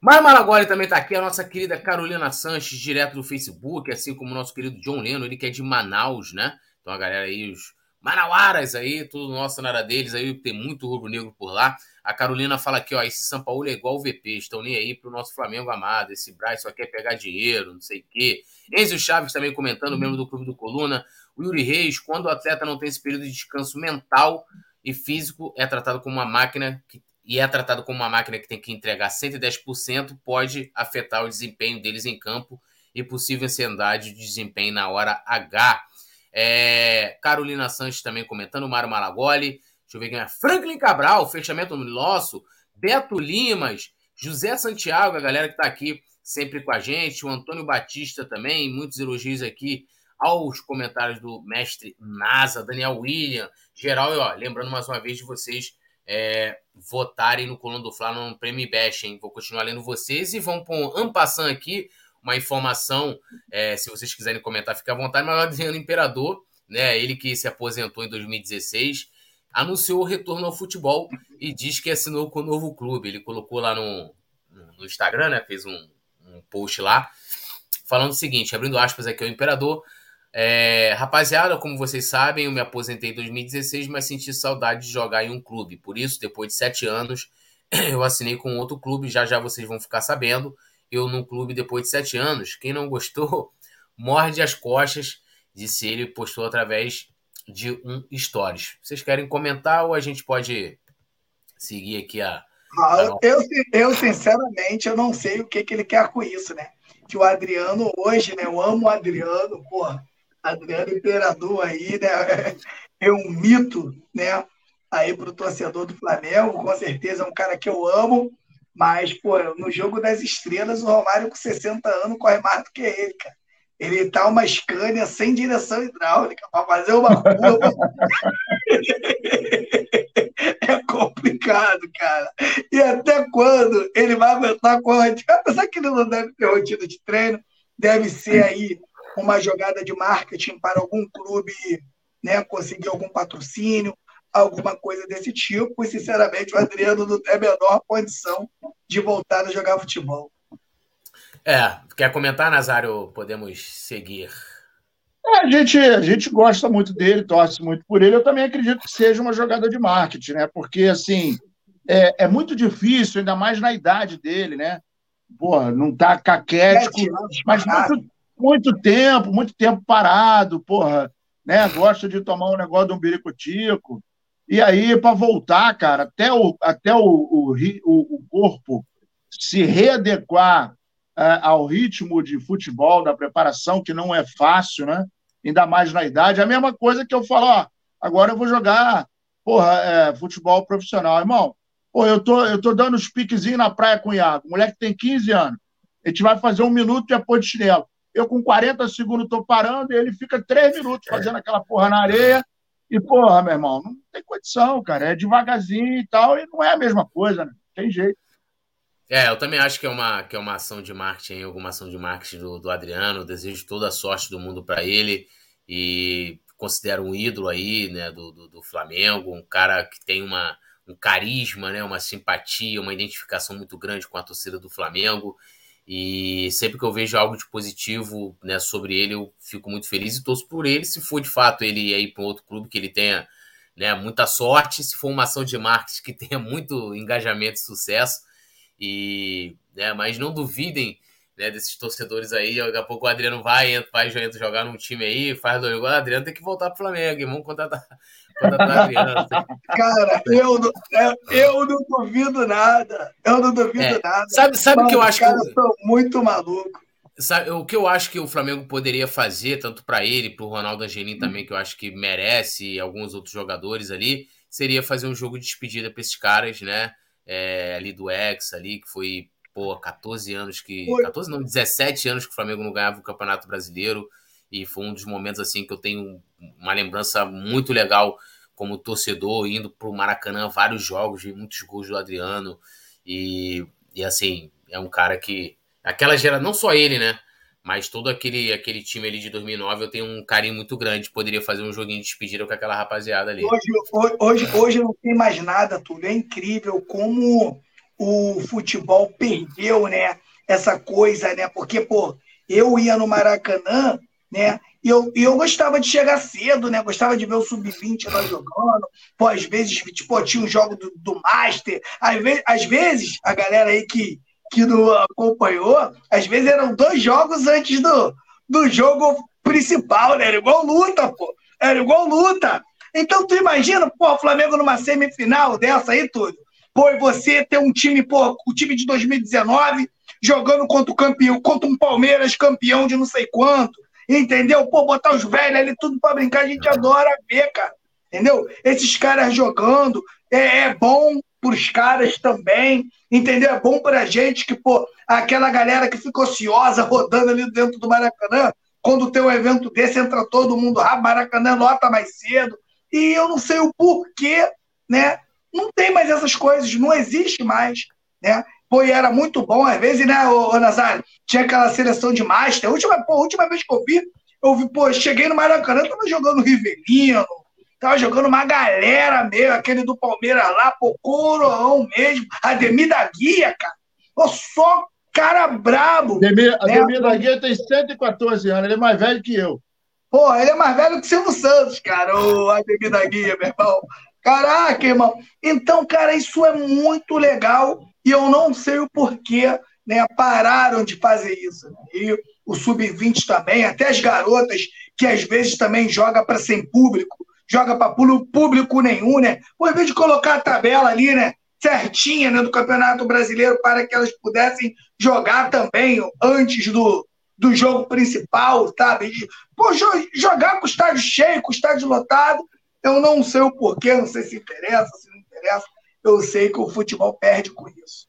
Mas Maragoli também tá aqui, a nossa querida Carolina Sanches, direto do Facebook, assim como o nosso querido John Leno, ele que é de Manaus, né? Então a galera aí, os Manauaras aí, tudo nosso na área deles, aí tem muito rubro-negro por lá. A Carolina fala aqui, ó, esse São Paulo é igual o VP, estão nem aí pro nosso Flamengo amado, esse Braz só quer pegar dinheiro, não sei o quê. Enzo Chaves também comentando, membro do Clube do Coluna. O Yuri Reis, quando o atleta não tem esse período de descanso mental e físico, é tratado como uma máquina que, e é tratado como uma máquina que tem que entregar 110%, pode afetar o desempenho deles em campo e possível ansiedade de desempenho na hora H. É, Carolina Sanches também comentando, Mário Malagoli, deixa eu ver quem é, Franklin Cabral, fechamento nosso, Beto Limas, José Santiago, a galera que está aqui sempre com a gente, o Antônio Batista também, muitos elogios aqui aos comentários do mestre NASA, Daniel William, geral, e ó, lembrando mais uma vez de vocês é, votarem no Coluna do Fla no Prêmio Bash, hein? Vou continuar lendo vocês e vamos pôr um ampassando aqui uma informação, é, se vocês quiserem comentar, fica à vontade, mas o Adriano Imperador, né, ele que se aposentou em 2016, anunciou o retorno ao futebol e diz que assinou com o novo clube. Ele colocou lá no, no Instagram, né, fez um, um post lá, falando o seguinte, abrindo aspas aqui ao Imperador, é, rapaziada, como vocês sabem, eu me aposentei em 2016, mas senti saudade de jogar em um clube. Por isso, depois de sete anos, eu assinei com outro clube. Já já vocês vão ficar sabendo. Eu num clube depois de sete anos. Quem não gostou, morde as costas. Disse ele, postou através de um stories. Vocês querem comentar ou a gente pode seguir aqui a, Ah, eu, eu, sinceramente, eu não sei o que, que ele quer com isso, né? Que o Adriano hoje, né? Eu amo o Adriano, porra. Adriano Imperador aí, né? É um mito, né? Aí pro torcedor do Flamengo, com certeza é um cara que eu amo. Mas, pô, no jogo das estrelas, o Romário com 60 anos corre mais do que ele, cara. Ele tá uma Scania sem direção hidráulica para fazer uma curva. é complicado, cara. E até quando ele vai aguentar com a rotina? Apesar que ele não deve ter rotina de treino, deve ser aí uma jogada de marketing para algum clube né, conseguir algum patrocínio, alguma coisa desse tipo. E, sinceramente, o Adriano não tem a menor condição de voltar a jogar futebol. É, quer comentar, Nazário? Podemos seguir. É, a, gente, a gente gosta muito dele, torce muito por ele. Eu também acredito que seja uma jogada de marketing, né? Porque, assim, é, é muito difícil, ainda mais na idade dele, né? Porra, não tá caquético, mas muito, muito tempo, muito tempo parado, porra, né? Gosta de tomar um negócio de um biricutico. E aí, para voltar, cara, até o, até o, o, o corpo se readequar é, ao ritmo de futebol, da preparação, que não é fácil, né? Ainda mais na idade. É a mesma coisa que eu falo, ó, agora eu vou jogar porra, é, futebol profissional. Irmão, pô, eu tô, eu tô dando os piquezinhos na praia com o Iago, moleque tem 15 anos. A gente vai fazer um minuto de apoio de chinelo. Eu, com 40 segundos, tô parando e ele fica três minutos fazendo aquela porra na areia. E, porra, meu irmão, não tem condição, cara. É devagarzinho e tal, e não é a mesma coisa, né? Tem jeito. É, eu também acho que é uma, que é uma ação de marketing, alguma ação de marketing do, do Adriano. Desejo toda a sorte do mundo para ele e considero um ídolo aí, né, do, do, do, Flamengo, um cara que tem uma, um carisma, né, uma simpatia, uma identificação muito grande com a torcida do Flamengo. E sempre que eu vejo algo de positivo né, sobre ele, eu fico muito feliz e torço por ele. Se for de fato ele ir para um outro clube, que ele tenha né, muita sorte. Se for uma ação de marketing que tenha muito engajamento e sucesso e, né, mas não duvidem né, desses torcedores aí. Daqui a pouco o Adriano vai, entra, vai jogar num time aí, faz dois gols. O Adriano tem que voltar pro Flamengo. Vamos contratar. Cara, eu não, eu não duvido nada. Eu não duvido é, nada. Sabe, sabe o que eu acho que. Os caras muito maluco. Sabe, o que eu acho que o Flamengo poderia fazer, tanto para ele, para o Ronaldo Angelim também, que eu acho que merece, e alguns outros jogadores ali, seria fazer um jogo de despedida para esses caras, né? é, ali do Ex ali, que foi, pô, 14 anos que. Foi. 14 não, 17 anos que o Flamengo não ganhava o Campeonato Brasileiro. E foi um dos momentos assim que eu tenho uma lembrança muito legal como torcedor, indo para o Maracanã, vários jogos, vi muitos gols do Adriano. E, e assim, é um cara que. Aquela gera, não só ele, né? Mas todo aquele, aquele time ali de 2009 eu tenho um carinho muito grande. Poderia fazer um joguinho de despedida com aquela rapaziada ali. Hoje, hoje, hoje não tem mais nada, tudo. É incrível como o futebol perdeu, né? Essa coisa, né? Porque, pô, eu ia no Maracanã, né? E eu, eu gostava de chegar cedo, né? Gostava de ver o Sub-20 lá jogando. Pô, às vezes, tipo, tinha um jogo do, do Master. Às vezes, às vezes, a galera aí que que não acompanhou, às vezes eram dois jogos antes do, do jogo principal, né? Era igual luta, pô. Era igual luta. Então tu imagina, pô, o Flamengo numa semifinal dessa aí, tudo. Pô, e você ter um time, pô, o time de 2019 jogando contra o campeão, contra um Palmeiras campeão de não sei quanto. Entendeu? Pô, botar os velhos ali tudo para brincar, a gente adora ver, cara. Entendeu? Esses caras jogando é, é bom pros caras também entendeu? É bom para a gente que, pô, aquela galera que fica ociosa rodando ali dentro do Maracanã, quando tem um evento desse, entra todo mundo rápido, Maracanã lota mais cedo. E eu não sei o porquê, né? Não tem mais essas coisas, não existe mais, né? Pô, e era muito bom, às vezes, né, ô, ô Nazário? Tinha aquela seleção de Master. A última, pô, a última vez que eu vi, eu vi, pô, cheguei no Maracanã, tava jogando Rivelino, Tava jogando uma galera mesmo, aquele do Palmeiras lá, pô, coroão mesmo. Ademir da Guia, cara. Pô, só cara brabo. Ademir, né? Ademir da Guia tem 114 anos, ele é mais velho que eu. Pô, ele é mais velho que o Silvio Santos, cara, o Ademir da Guia, meu irmão. Caraca, irmão. Então, cara, isso é muito legal e eu não sei o porquê, né? Pararam de fazer isso. Né? E o Sub-20 também, até as garotas que às vezes também joga para sem público, joga para público nenhum, né? Pô, ao invés de colocar a tabela ali, né? certinha né, do Campeonato Brasileiro para que elas pudessem jogar também antes do, do jogo principal, sabe? Pô, jogar com o estádio cheio, com o estádio lotado, eu não sei o porquê, não sei se interessa, se não interessa. Eu sei que o futebol perde com isso.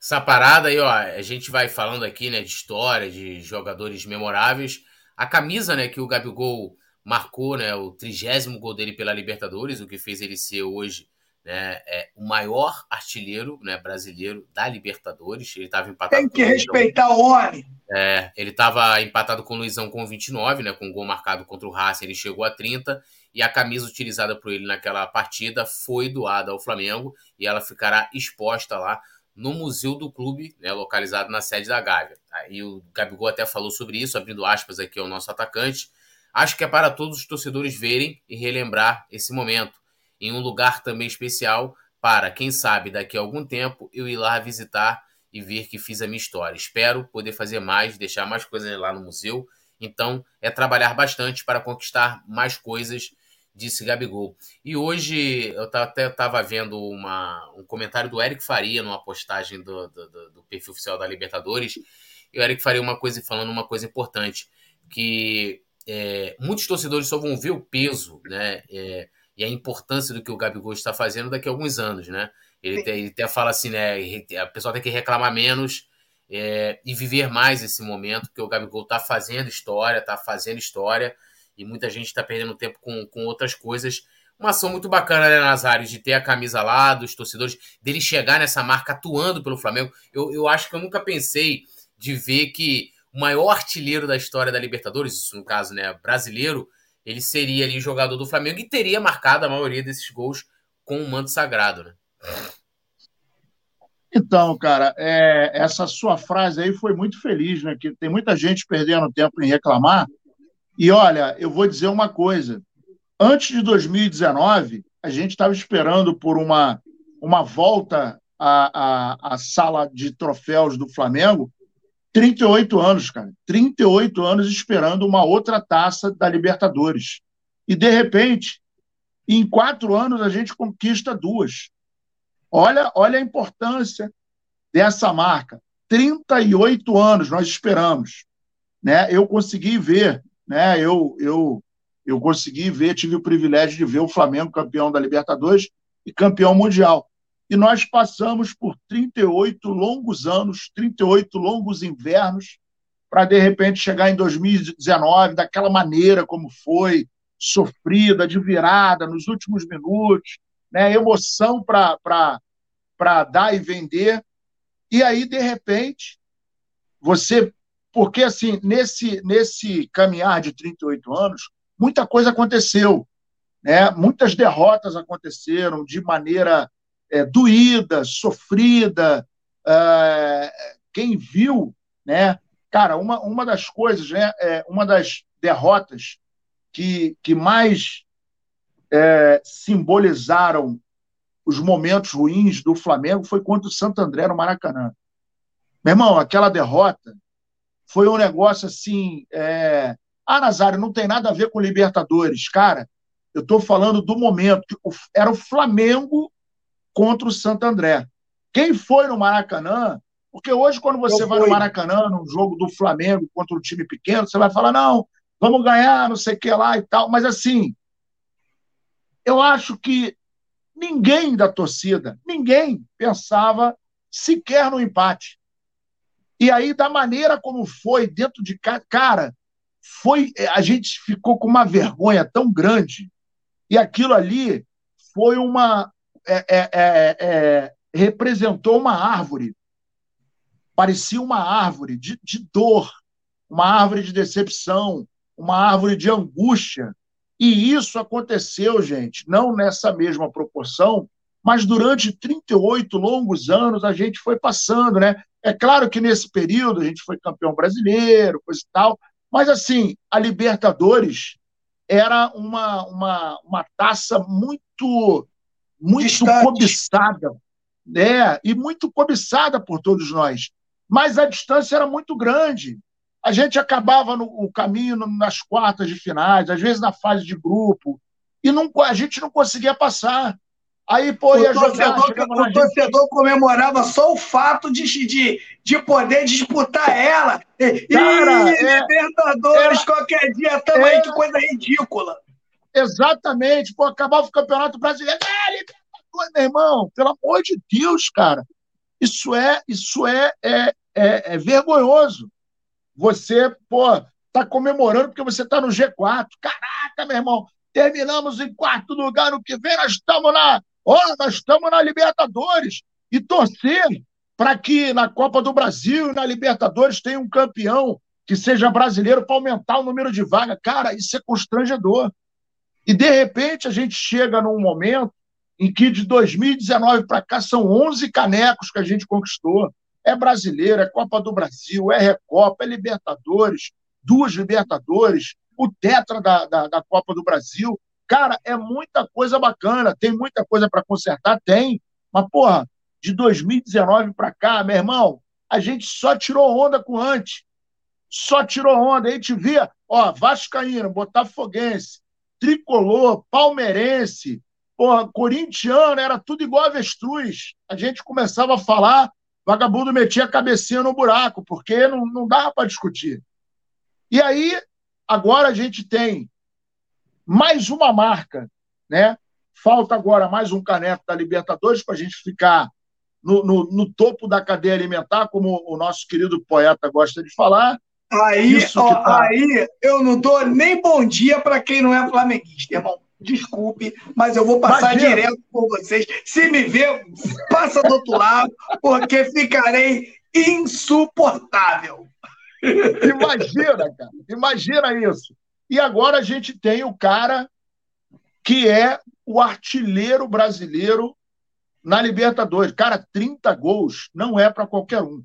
Essa parada aí, ó, a gente vai falando aqui, né, de história, de jogadores memoráveis. A camisa, né, que o Gabigol marcou, né, o trigésimo gol dele pela Libertadores, o que fez ele ser hoje né, é o maior artilheiro né, brasileiro da Libertadores. Ele estava empatado. Tem que respeitar o homem. É, ele estava empatado com o Luizão com 29, né, com um gol marcado contra o Racing, ele chegou a 30 e a camisa utilizada por ele naquela partida foi doada ao Flamengo e ela ficará exposta lá no Museu do Clube, né, localizado na sede da Gávea. Aí o Gabigol até falou sobre isso, abrindo aspas aqui ao nosso atacante. Acho que é para todos os torcedores verem e relembrar esse momento em um lugar também especial para, quem sabe, daqui a algum tempo eu ir lá visitar e ver que fiz a minha história. Espero poder fazer mais, deixar mais coisas lá no museu. Então, é trabalhar bastante para conquistar mais coisas, disse Gabigol. E hoje eu até estava vendo uma, um comentário do Eric Faria numa postagem do, do, do, perfil oficial da Libertadores. E o Eric Faria uma coisa falando uma coisa importante, que é, muitos torcedores só vão ver o peso, né? É, e a importância do que o Gabigol está fazendo daqui a alguns anos, né? Ele, até, ele até fala assim, né? A pessoa tem que reclamar menos é, e viver mais esse momento, que o Gabigol está fazendo história, está fazendo história, e muita gente está perdendo tempo com, com outras coisas. Uma ação muito bacana, né, Nazário, de ter a camisa lá, dos torcedores, dele chegar nessa marca atuando pelo Flamengo. Eu, eu acho que eu nunca pensei de ver que o maior artilheiro da história da Libertadores, isso no caso, né, brasileiro, ele seria ali jogador do Flamengo e teria marcado a maioria desses gols com o manto sagrado, né? Então, cara, é, essa sua frase aí foi muito feliz, né? Que tem muita gente perdendo tempo em reclamar. E olha, eu vou dizer uma coisa. Antes de 2019, a gente estava esperando por uma, uma volta à, à, à sala de troféus do Flamengo 38 anos, cara. 38 anos esperando uma outra taça da Libertadores. E, de repente, em quatro anos, a gente conquista duas. Olha, olha a importância dessa marca. 38 anos nós esperamos. Né? Eu consegui ver, né? eu, eu, eu consegui ver, tive o privilégio de ver o Flamengo campeão da Libertadores e campeão mundial. E nós passamos por 38 longos anos, 38 longos invernos, para de repente chegar em 2019 daquela maneira como foi, sofrida, de virada nos últimos minutos, né? emoção para dar e vender. E aí, de repente, você. Porque, assim, nesse, nesse caminhar de 38 anos, muita coisa aconteceu. Né? Muitas derrotas aconteceram de maneira é, doída, sofrida. É, quem viu, né? Cara, uma, uma das coisas, né? É, uma das derrotas que, que mais é, simbolizaram os momentos ruins do Flamengo foi contra o Santo André no Maracanã. Meu irmão, aquela derrota foi um negócio assim. É... Ah, Nazário, não tem nada a ver com Libertadores. Cara, eu estou falando do momento. que Era o Flamengo contra o Santo André. Quem foi no Maracanã? Porque hoje, quando você Eu vai fui. no Maracanã, num jogo do Flamengo contra um time pequeno, você vai falar, não, vamos ganhar, não sei o que lá e tal. Mas assim, eu acho que ninguém da torcida, ninguém pensava sequer no empate. E aí, da maneira como foi, dentro de cara, foi a gente ficou com uma vergonha tão grande. E aquilo ali foi uma, é, é, é, é, representou uma árvore. Parecia uma árvore de, de dor, uma árvore de decepção, uma árvore de angústia. E isso aconteceu, gente, não nessa mesma proporção, mas durante 38 longos anos a gente foi passando, né? É claro que nesse período a gente foi campeão brasileiro, coisa e tal, mas assim, a Libertadores era uma, uma, uma taça muito muito Distante. cobiçada, né? E muito cobiçada por todos nós. Mas a distância era muito grande. A gente acabava no o caminho nas quartas de finais, às vezes na fase de grupo, e não, a gente não conseguia passar. Aí, pô, o torcedor, o torcedor comemorava só o fato de, de, de poder disputar ela. Cara, e é, Libertadores, é, qualquer dia também, é, que coisa ridícula. Exatamente, pô, acabava o Campeonato Brasileiro. É, Libertadores, meu irmão, pelo amor de Deus, cara. Isso é, isso é, é, é, é vergonhoso. Você, pô, tá comemorando porque você tá no G4. Caraca, meu irmão, terminamos em quarto lugar no que vem, nós estamos na Ó, oh, nós estamos na Libertadores e torcer para que na Copa do Brasil e na Libertadores tenha um campeão que seja brasileiro para aumentar o número de vagas. Cara, isso é constrangedor. E de repente a gente chega num momento em que de 2019 para cá são 11 canecos que a gente conquistou. É brasileiro, é Copa do Brasil, é Recopa, é Libertadores, duas Libertadores, o Tetra da, da, da Copa do Brasil. Cara, é muita coisa bacana, tem muita coisa para consertar, tem. Mas, porra, de 2019 para cá, meu irmão, a gente só tirou onda com antes. Só tirou onda. A gente via, ó, Vascaíno, Botafoguense, Tricolor, Palmeirense, porra, corintiano, era tudo igual avestruz. A gente começava a falar, vagabundo metia a cabecinha no buraco, porque não, não dava para discutir. E aí, agora a gente tem mais uma marca, né? Falta agora mais um caneco da Libertadores para a gente ficar no, no, no, topo da cadeia alimentar, como o nosso querido poeta gosta de falar. Aí, ó, tá... aí eu não dou nem bom dia para quem não é flamenguista, irmão. Desculpe, mas eu vou passar Imagina. direto por vocês. Se me ver, passa do outro lado, porque ficarei insuportável. Imagina, cara. Imagina isso. E agora a gente tem o cara que é o artilheiro brasileiro na Libertadores. Cara, 30 gols não é para qualquer um.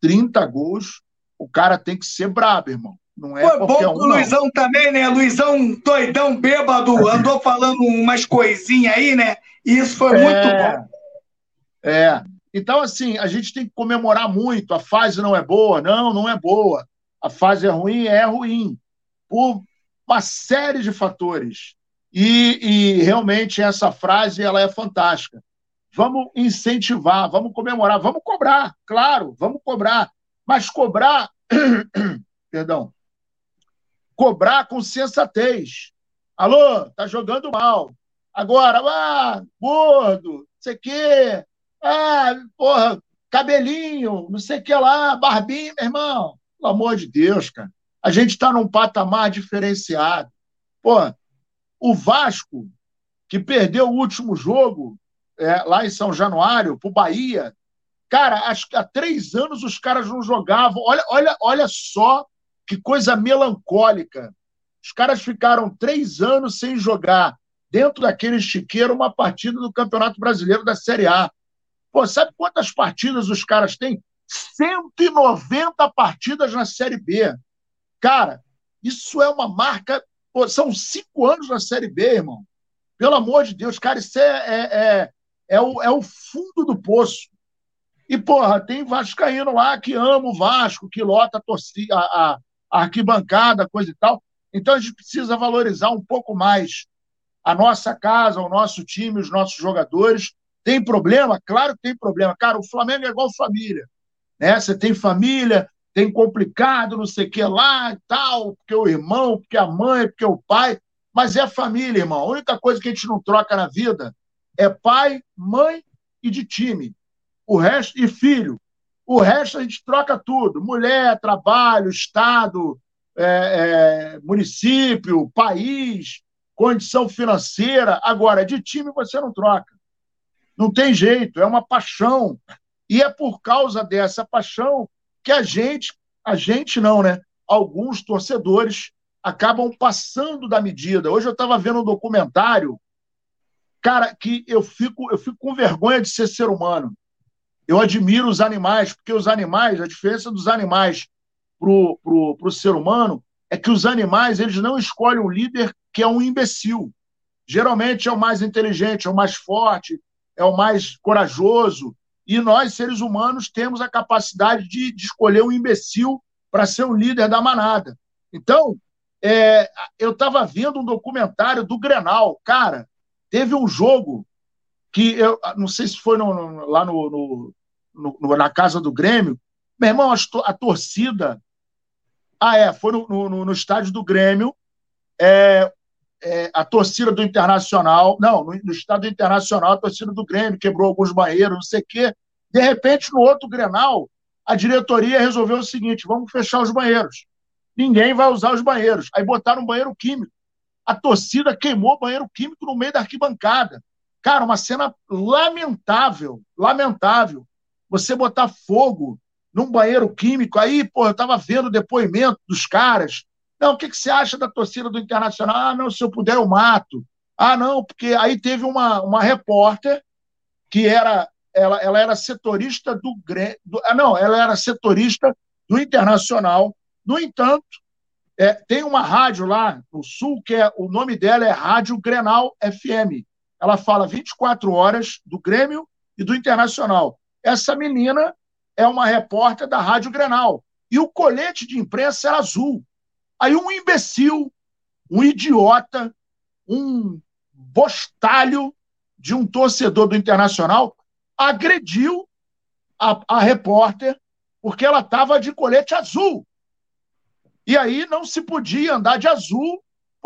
30 gols, o cara tem que ser brabo, irmão. Não é Foi qualquer bom um. O Luizão também, né? Luizão doidão, bêbado, andou falando umas coisinhas aí, né? E isso foi é, muito bom. É. Então, assim, a gente tem que comemorar muito. A fase não é boa. Não, não é boa. A fase é ruim, é ruim. Por uma série de fatores. E, e, realmente essa frase ela é fantástica. Vamos incentivar, vamos comemorar, vamos cobrar, claro, vamos cobrar, mas cobrar, perdão, cobrar com sensatez. Alô, tá jogando mal. Agora, ah, gordo, não sei o quê. Ah, porra, cabelinho, não sei o que lá, barbinho, meu irmão. Pelo amor de Deus, cara. A gente está num patamar diferenciado. Pô, o Vasco, que perdeu o último jogo é, lá em São Januário, para o Bahia, cara, acho que há três anos os caras não jogavam. Olha, olha, olha só que coisa melancólica. Os caras ficaram três anos sem jogar dentro daquele estiqueiro uma partida do Campeonato Brasileiro da Série A. Pô, sabe quantas partidas os caras têm? 190 partidas na Série B. Cara, isso é uma marca. Pô, são cinco anos na Série B, irmão. Pelo amor de Deus, cara, isso é, é, é, é, o, é o fundo do poço. E, porra, tem Vascaíno lá que ama o Vasco, que lota a, torcida, a, a, arquibancada, coisa e tal. Então a gente precisa valorizar um pouco mais a nossa casa, o nosso time, os nossos jogadores. Tem problema? Claro que tem problema. Cara, o Flamengo é igual família. Né? Você tem família, tem complicado, não sei o que lá e tal, porque o irmão, porque a mãe, porque o pai. Mas é família, irmão. A única coisa que a gente não troca na vida é pai, mãe e de time. O resto, e filho. O resto a gente troca tudo: mulher, trabalho, Estado, é, é, município, país, condição financeira. Agora, de time você não troca. Não tem jeito, é uma paixão. E é por causa dessa paixão que a gente, a gente não, né? Alguns torcedores acabam passando da medida. Hoje eu estava vendo um documentário, cara, que eu fico, eu fico com vergonha de ser ser humano. Eu admiro os animais, porque os animais, a diferença dos animais para o pro, pro ser humano é que os animais eles não escolhem um líder que é um imbecil. Geralmente é o mais inteligente, é o mais forte, é o mais corajoso, e nós, seres humanos, temos a capacidade de, de escolher um imbecil para ser o líder da manada. Então, é, eu estava vendo um documentário do Grenal. Cara, teve um jogo que eu não sei se foi no, no, lá no, no, na casa do Grêmio. Meu irmão, a, a torcida. Ah, é, foi no, estádio do Grêmio. É, é, a torcida do Internacional. Não, no, estádio Internacional, a torcida do Grêmio quebrou alguns banheiros, não sei o quê. De repente, no outro Grenal, a diretoria resolveu o seguinte: vamos fechar os banheiros. Ninguém vai usar os banheiros. Aí botaram um banheiro químico. A torcida queimou banheiro químico no meio da arquibancada. Cara, uma cena lamentável, lamentável. Você botar fogo num banheiro químico, aí, pô, eu tava vendo o depoimento dos caras. Não, o que, que você acha da torcida do Internacional? Ah, não, se eu puder eu mato. Ah, não, porque aí teve uma, uma repórter que era, ela, ela era setorista do, do ah, não, ela era setorista do Internacional. No entanto, é, tem uma rádio lá no Sul que é, o nome dela é Rádio Grenal FM ela fala 24 horas do Grêmio e do Internacional. Essa menina é uma repórter da Rádio Grenal. E o colete de imprensa era azul. Aí um imbecil, um idiota, um bostalho de um torcedor do Internacional agrediu a, a repórter porque ela estava de colete azul. E aí não se podia andar de azul,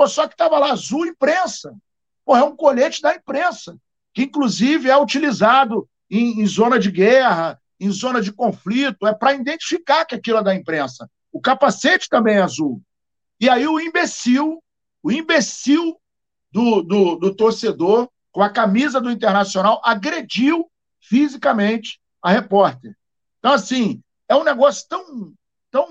só que estava lá azul imprensa. Pô, é um colete da imprensa, que inclusive é utilizado em, em zona de guerra, em zona de conflito, é para identificar que aquilo é da imprensa. O capacete também é azul. E aí o imbecil, o imbecil do, do, do torcedor, com a camisa do Internacional, agrediu fisicamente a repórter. Então, assim, é um negócio tão, tão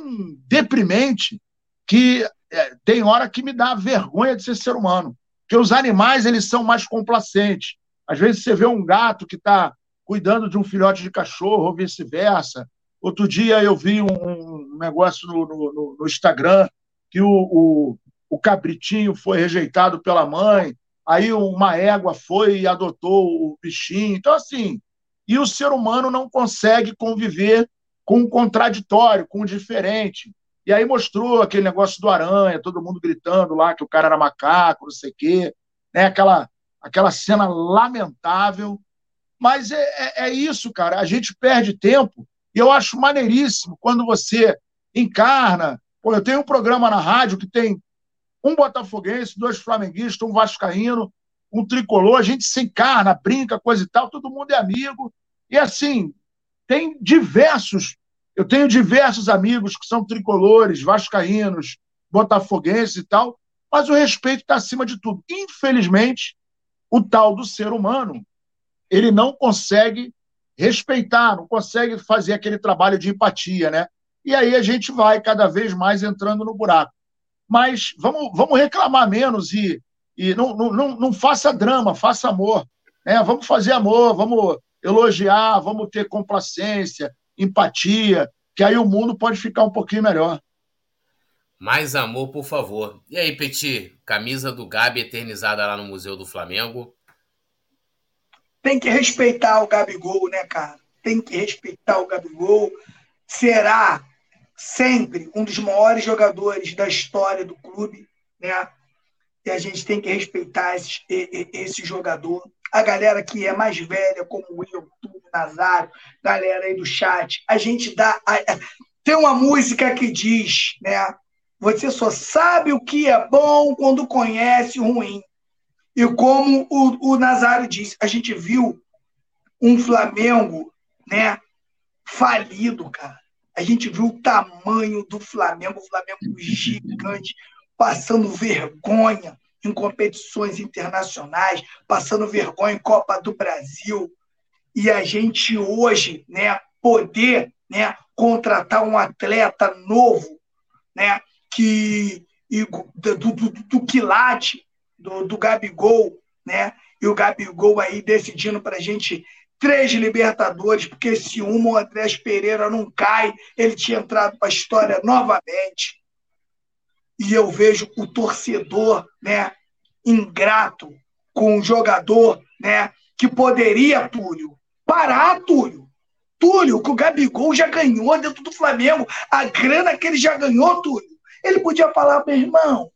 deprimente que é, tem hora que me dá vergonha de ser ser humano. Porque os animais, eles são mais complacentes. Às vezes você vê um gato que está cuidando de um filhote de cachorro, ou vice-versa. Outro dia eu vi um, um negócio no, no, no, Instagram que o, o, o cabritinho foi rejeitado pela mãe, aí uma égua foi e adotou o bichinho. Então, assim, e o ser humano não consegue conviver com o contraditório, com o diferente. E aí mostrou aquele negócio do aranha, todo mundo gritando lá que o cara era macaco, não sei o quê, né? aquela, aquela cena lamentável. Mas é, é, é isso, cara. A gente perde tempo e eu acho maneiríssimo quando você encarna. Pô, eu tenho um programa na rádio que tem um botafoguense, dois flamenguistas, um vascaíno, um tricolor, a gente se encarna, brinca, coisa e tal, todo mundo é amigo. E assim, tem diversos eu tenho diversos amigos que são tricolores, vascaínos, botafoguenses e tal, mas o respeito está acima de tudo. Infelizmente, o tal do ser humano, ele não consegue respeitar, não consegue fazer aquele trabalho de empatia, né? E aí a gente vai cada vez mais entrando no buraco. Mas vamos, vamos reclamar menos e, e não, não, não faça drama, faça amor. Né? Vamos fazer amor, vamos elogiar, vamos ter complacência, empatia, que aí o mundo pode ficar um pouquinho melhor. Mais amor, por favor. E aí, Petit, camisa do Gabi eternizada lá no Museu do Flamengo. Tem que respeitar o Gabigol, né, cara? Tem que respeitar o Gabigol. Será sempre um dos maiores jogadores da história do clube, né? E a gente tem que respeitar esse, esse jogador a galera que é mais velha, como o Will, Nazário, galera aí do chat, a gente dá. A, tem uma música que diz, né? Você só sabe o que é bom quando conhece o ruim. E como o, o Nazário disse, a gente viu um Flamengo, né? Falido, cara. A gente viu o tamanho do Flamengo, o Flamengo gigante, passando vergonha em competições internacionais, passando vergonha em Copa do Brasil. E a gente hoje, né, poder, né, contratar um atleta novo, né, que do, do, do quilate do, do Gabigol, né, e o Gabigol aí decidindo para a gente três Libertadores, porque se uma o Andrés Pereira não cai, ele tinha entrado para a história novamente e eu vejo o torcedor, né, ingrato com o jogador, né, que poderia, Túlio, parar, Túlio. Túlio, que o Gabigol já ganhou dentro do Flamengo, a grana que ele já ganhou, Túlio. Ele podia falar, meu irmão,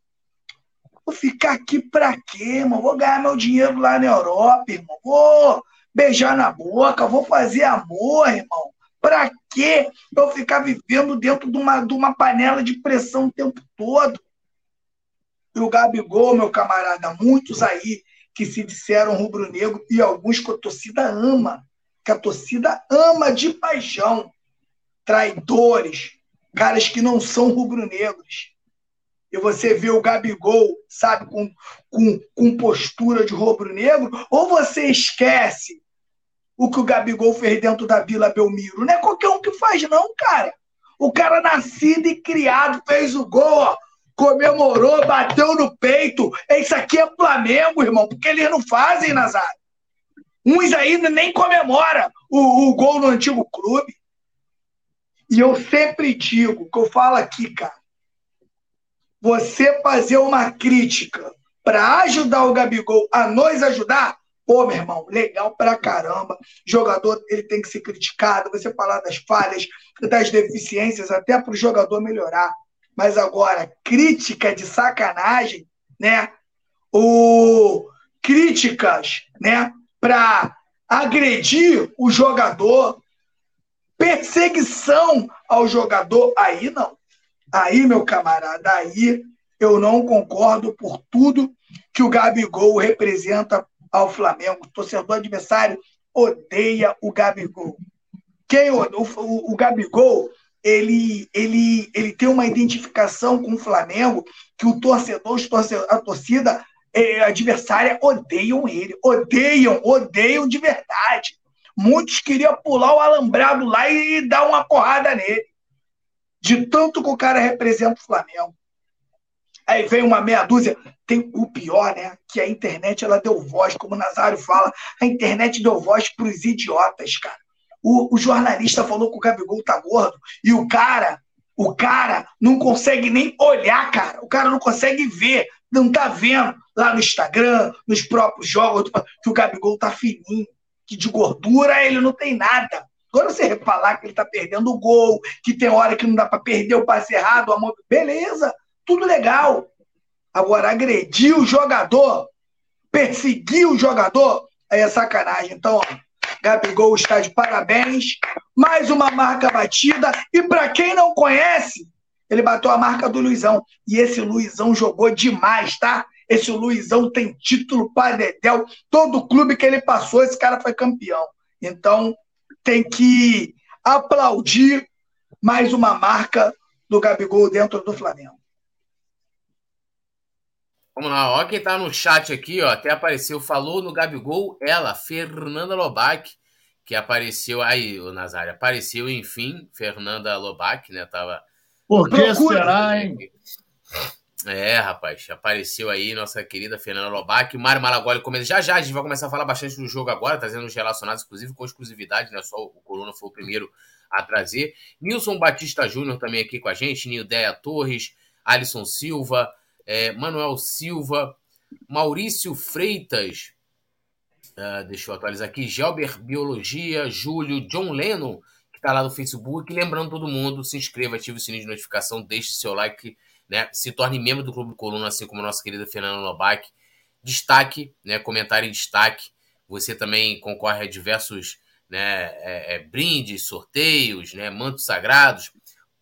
Vou ficar aqui pra quê, irmão? Vou ganhar meu dinheiro lá na Europa, irmão. Vou beijar na boca, vou fazer amor, irmão. Pra quê eu ficar vivendo dentro de uma, de uma panela de pressão o tempo todo? E o Gabigol, meu camarada, muitos aí que se disseram rubro-negro e alguns que a torcida ama, que a torcida ama de paixão. Traidores, caras que não são rubro-negros. E você vê o Gabigol, sabe, com, com, com postura de rubro-negro, ou você esquece o que o Gabigol fez dentro da Vila Belmiro? Não é qualquer um que faz, não, cara. O cara nascido e criado, fez o gol, ó, comemorou, bateu no peito. Isso aqui é Flamengo, irmão, porque eles não fazem, Nazário. Uns ainda nem comemora o, o gol no antigo clube. E eu sempre digo, que eu falo aqui, cara, você fazer uma crítica para ajudar o Gabigol a nos ajudar, pô, meu irmão, legal pra caramba. Jogador, ele tem que ser criticado, você falar das falhas, das deficiências, até para o jogador melhorar. Mas agora, crítica de sacanagem, né? O críticas, né, para agredir o jogador, perseguição ao jogador, aí não. Aí, meu camarada, aí eu não concordo por tudo que o Gabigol representa ao Flamengo. O torcedor adversário odeia o Gabigol. Quem o, o, o Gabigol ele, ele, ele tem uma identificação com o Flamengo que o torcedor, a torcida é, adversária odeiam ele, odeiam, odeiam de verdade. Muitos queriam pular o alambrado lá e dar uma porrada nele. De tanto que o cara representa o Flamengo. Aí vem uma meia dúzia. Tem o pior, né? Que a internet ela deu voz, como o Nazário fala, a internet deu voz para os idiotas, cara. O, o jornalista falou que o Gabigol tá gordo e o cara, o cara não consegue nem olhar, cara. O cara não consegue ver, não tá vendo lá no Instagram, nos próprios jogos, que o Gabigol tá fininho, que de gordura ele não tem nada. Quando você falar que ele tá perdendo o gol, que tem hora que não dá para perder o passe errado, a mão... beleza, tudo legal. Agora, agredir o jogador, perseguir o jogador, aí é sacanagem. Então, ó, Gabigol está de parabéns. Mais uma marca batida. E para quem não conhece, ele bateu a marca do Luizão. E esse Luizão jogou demais, tá? Esse Luizão tem título para Dedel. Todo clube que ele passou, esse cara foi campeão. Então, tem que aplaudir mais uma marca do Gabigol dentro do Flamengo. Vamos lá, ó, quem tá no chat aqui, ó, até apareceu, falou no Gabigol, ela, Fernanda Lobac, que apareceu aí, o Nazário, apareceu, enfim, Fernanda Lobac, né, tava... Por que será, hein? É, rapaz, apareceu aí nossa querida Fernanda Lobac, Mário Malagoli comenta, já já a gente vai começar a falar bastante do jogo agora, trazendo os relacionados, inclusive com exclusividade, né, só o Coluna foi o primeiro a trazer. Nilson Batista Júnior também aqui com a gente, Nildeia Torres, Alisson Silva, é, Manuel Silva, Maurício Freitas, uh, deixa eu atualizar aqui, Gelber Biologia, Júlio, John Lennon, que está lá no Facebook. E lembrando todo mundo, se inscreva, ative o sininho de notificação, deixe seu like, né, se torne membro do Clube Coluna, assim como a nossa querida Fernanda Lobac. Destaque, né, comentário em destaque. Você também concorre a diversos né, é, é, brindes, sorteios, né, mantos sagrados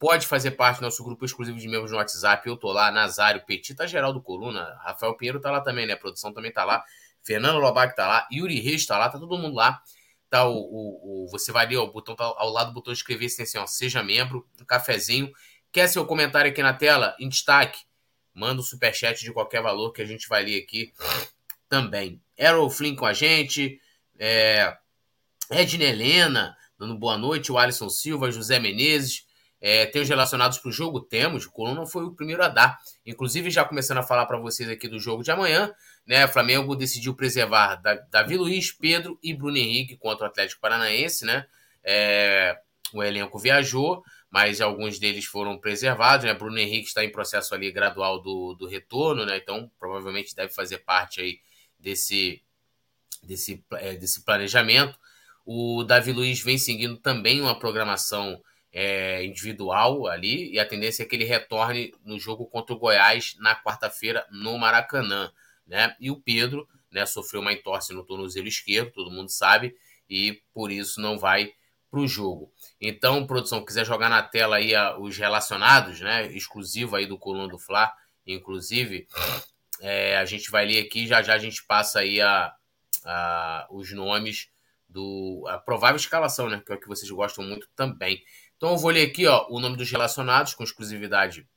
pode fazer parte do nosso grupo exclusivo de membros no WhatsApp. Eu tô lá, Nazário, Petit, tá geral do Coluna. Rafael Pinheiro tá lá também, né? A produção também tá lá. Fernando Lobac tá lá. Yuri Reis tá lá, tá todo mundo lá. Tá o, o, o você vai ali, ó, o botão tá ao lado do botão de inscrever se tem assim, ó, seja membro, um cafezinho. Quer seu comentário aqui na tela? Em destaque. Manda um superchat de qualquer valor que a gente vai ler aqui também. Errol Flynn com a gente. É, Edna Helena, dando boa noite. O Alisson Silva, José Menezes. É, tem os relacionados para o jogo? Temos. O Coluna foi o primeiro a dar. Inclusive, já começando a falar para vocês aqui do jogo de amanhã, né? Flamengo decidiu preservar Davi Luiz, Pedro e Bruno Henrique contra o Atlético Paranaense, né? É, o elenco viajou, mas alguns deles foram preservados, né? Bruno Henrique está em processo ali gradual do, do retorno, né? Então, provavelmente deve fazer parte aí desse, desse, é, desse planejamento. O Davi Luiz vem seguindo também uma programação é, individual ali, e a tendência é que ele retorne no jogo contra o Goiás na quarta-feira no Maracanã. Né? E o Pedro né, sofreu uma entorse no tornozelo esquerdo, todo mundo sabe, e por isso não vai para o jogo. Então, produção, quiser jogar na tela aí a, os relacionados, né, exclusivo aí do Coluna do Fla, inclusive, é, a gente vai ler aqui, já já a gente passa aí a, a, os nomes do a provável escalação, né, que é o que vocês gostam muito também. Então eu vou ler aqui, ó, o nome dos relacionados com exclusividade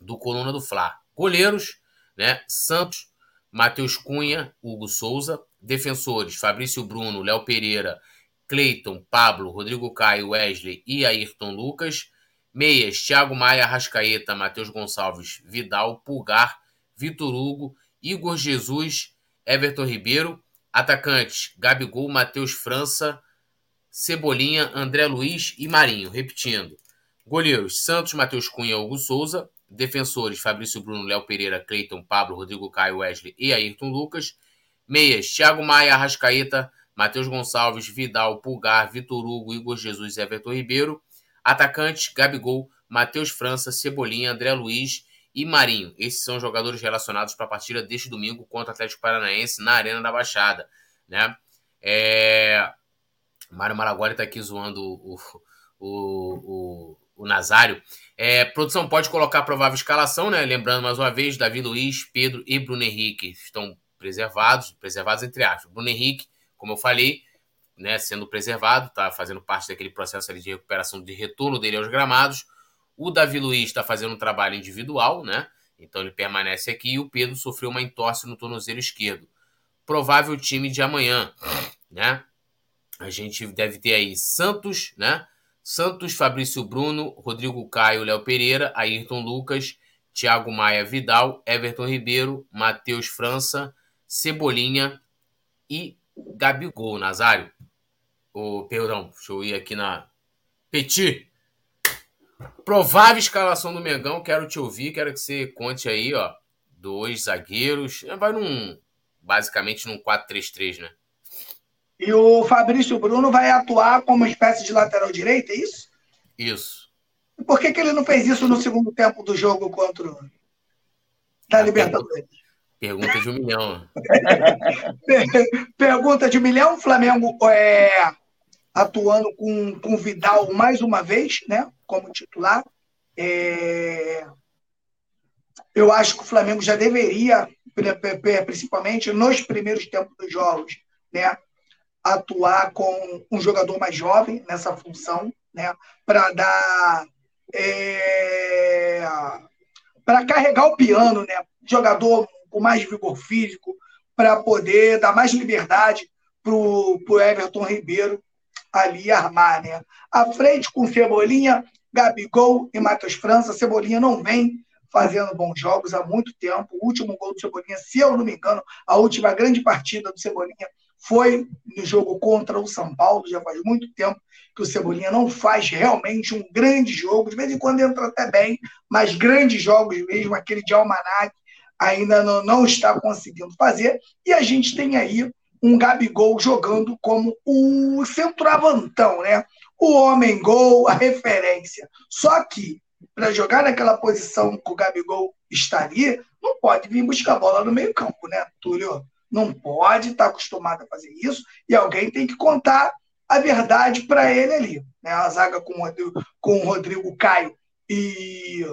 do Coluna do Fla. Goleiros, né, Santos, Matheus Cunha, Hugo Souza, defensores Fabrício Bruno, Léo Pereira, Cleiton, Pablo, Rodrigo Caio, Wesley e Ayrton Lucas. Meias, Thiago Maia, Rascaeta, Matheus Gonçalves, Vidal, Pulgar, Vitor Hugo, Igor Jesus, Everton Ribeiro. Atacantes, Gabigol, Matheus França, Cebolinha, André Luiz e Marinho. Repetindo. Goleiros, Santos, Matheus Cunha, Hugo Souza. Defensores, Fabrício Bruno, Léo Pereira, Cleiton, Pablo, Rodrigo Caio, Wesley e Ayrton Lucas. Meias, Thiago Maia, Arrascaeta, Matheus Gonçalves, Vidal, Pulgar, Vitor Hugo, Igor Jesus e Everton Ribeiro. Atacantes, Gabigol, Matheus França, Cebolinha, André Luiz e Marinho. Esses são jogadores relacionados para a partida deste domingo contra o Atlético Paranaense na Arena da Baixada. Né? É... Mário Maragoli está aqui zoando o, o, o, o Nazário. É, produção pode colocar a provável escalação, né? Lembrando mais uma vez, Davi Luiz, Pedro e Bruno Henrique estão preservados, preservados entre aspas. Bruno Henrique, como eu falei, né, sendo preservado, está fazendo parte daquele processo de recuperação de retorno dele aos gramados. O Davi Luiz está fazendo um trabalho individual, né? Então ele permanece aqui e o Pedro sofreu uma entorse no tornozelo esquerdo. Provável time de amanhã, né? A gente deve ter aí Santos, né? Santos, Fabrício Bruno, Rodrigo Caio, Léo Pereira, Ayrton Lucas, Thiago Maia Vidal, Everton Ribeiro, Matheus França, Cebolinha e Gabigol, Nazário. O, perdão, deixa eu ir aqui na Petit. Provável escalação do Mengão, quero te ouvir, quero que você conte aí, ó. Dois zagueiros. Vai num. Basicamente num 4-3-3, né? E o Fabrício Bruno vai atuar como espécie de lateral direito, é isso? Isso. Por que, que ele não fez isso no segundo tempo do jogo contra o da Libertadores? Pergunta de um milhão. Pergunta de um milhão. Flamengo é, atuando com, com Vidal mais uma vez, né? Como titular. É, eu acho que o Flamengo já deveria, principalmente nos primeiros tempos dos jogos, né? atuar com um jogador mais jovem nessa função, né? Para dar é... para carregar o piano, né? Jogador com mais vigor físico, para poder dar mais liberdade para o Everton Ribeiro ali armar, né? À frente com Cebolinha, Gabigol e Matheus França. Cebolinha não vem fazendo bons jogos há muito tempo. O último gol do Cebolinha, se eu não me engano, a última grande partida do Cebolinha foi no jogo contra o São Paulo, já faz muito tempo que o Cebolinha não faz realmente um grande jogo, de vez em quando entra até bem, mas grandes jogos mesmo, aquele de Almanac, ainda não, não está conseguindo fazer, e a gente tem aí um Gabigol jogando como o centroavantão, né? O homem gol, a referência. Só que, para jogar naquela posição que o Gabigol estaria, não pode vir buscar bola no meio campo, né, Túlio? não pode estar acostumado a fazer isso e alguém tem que contar a verdade para ele ali. Né? A zaga com o Rodrigo, com o Rodrigo Caio e,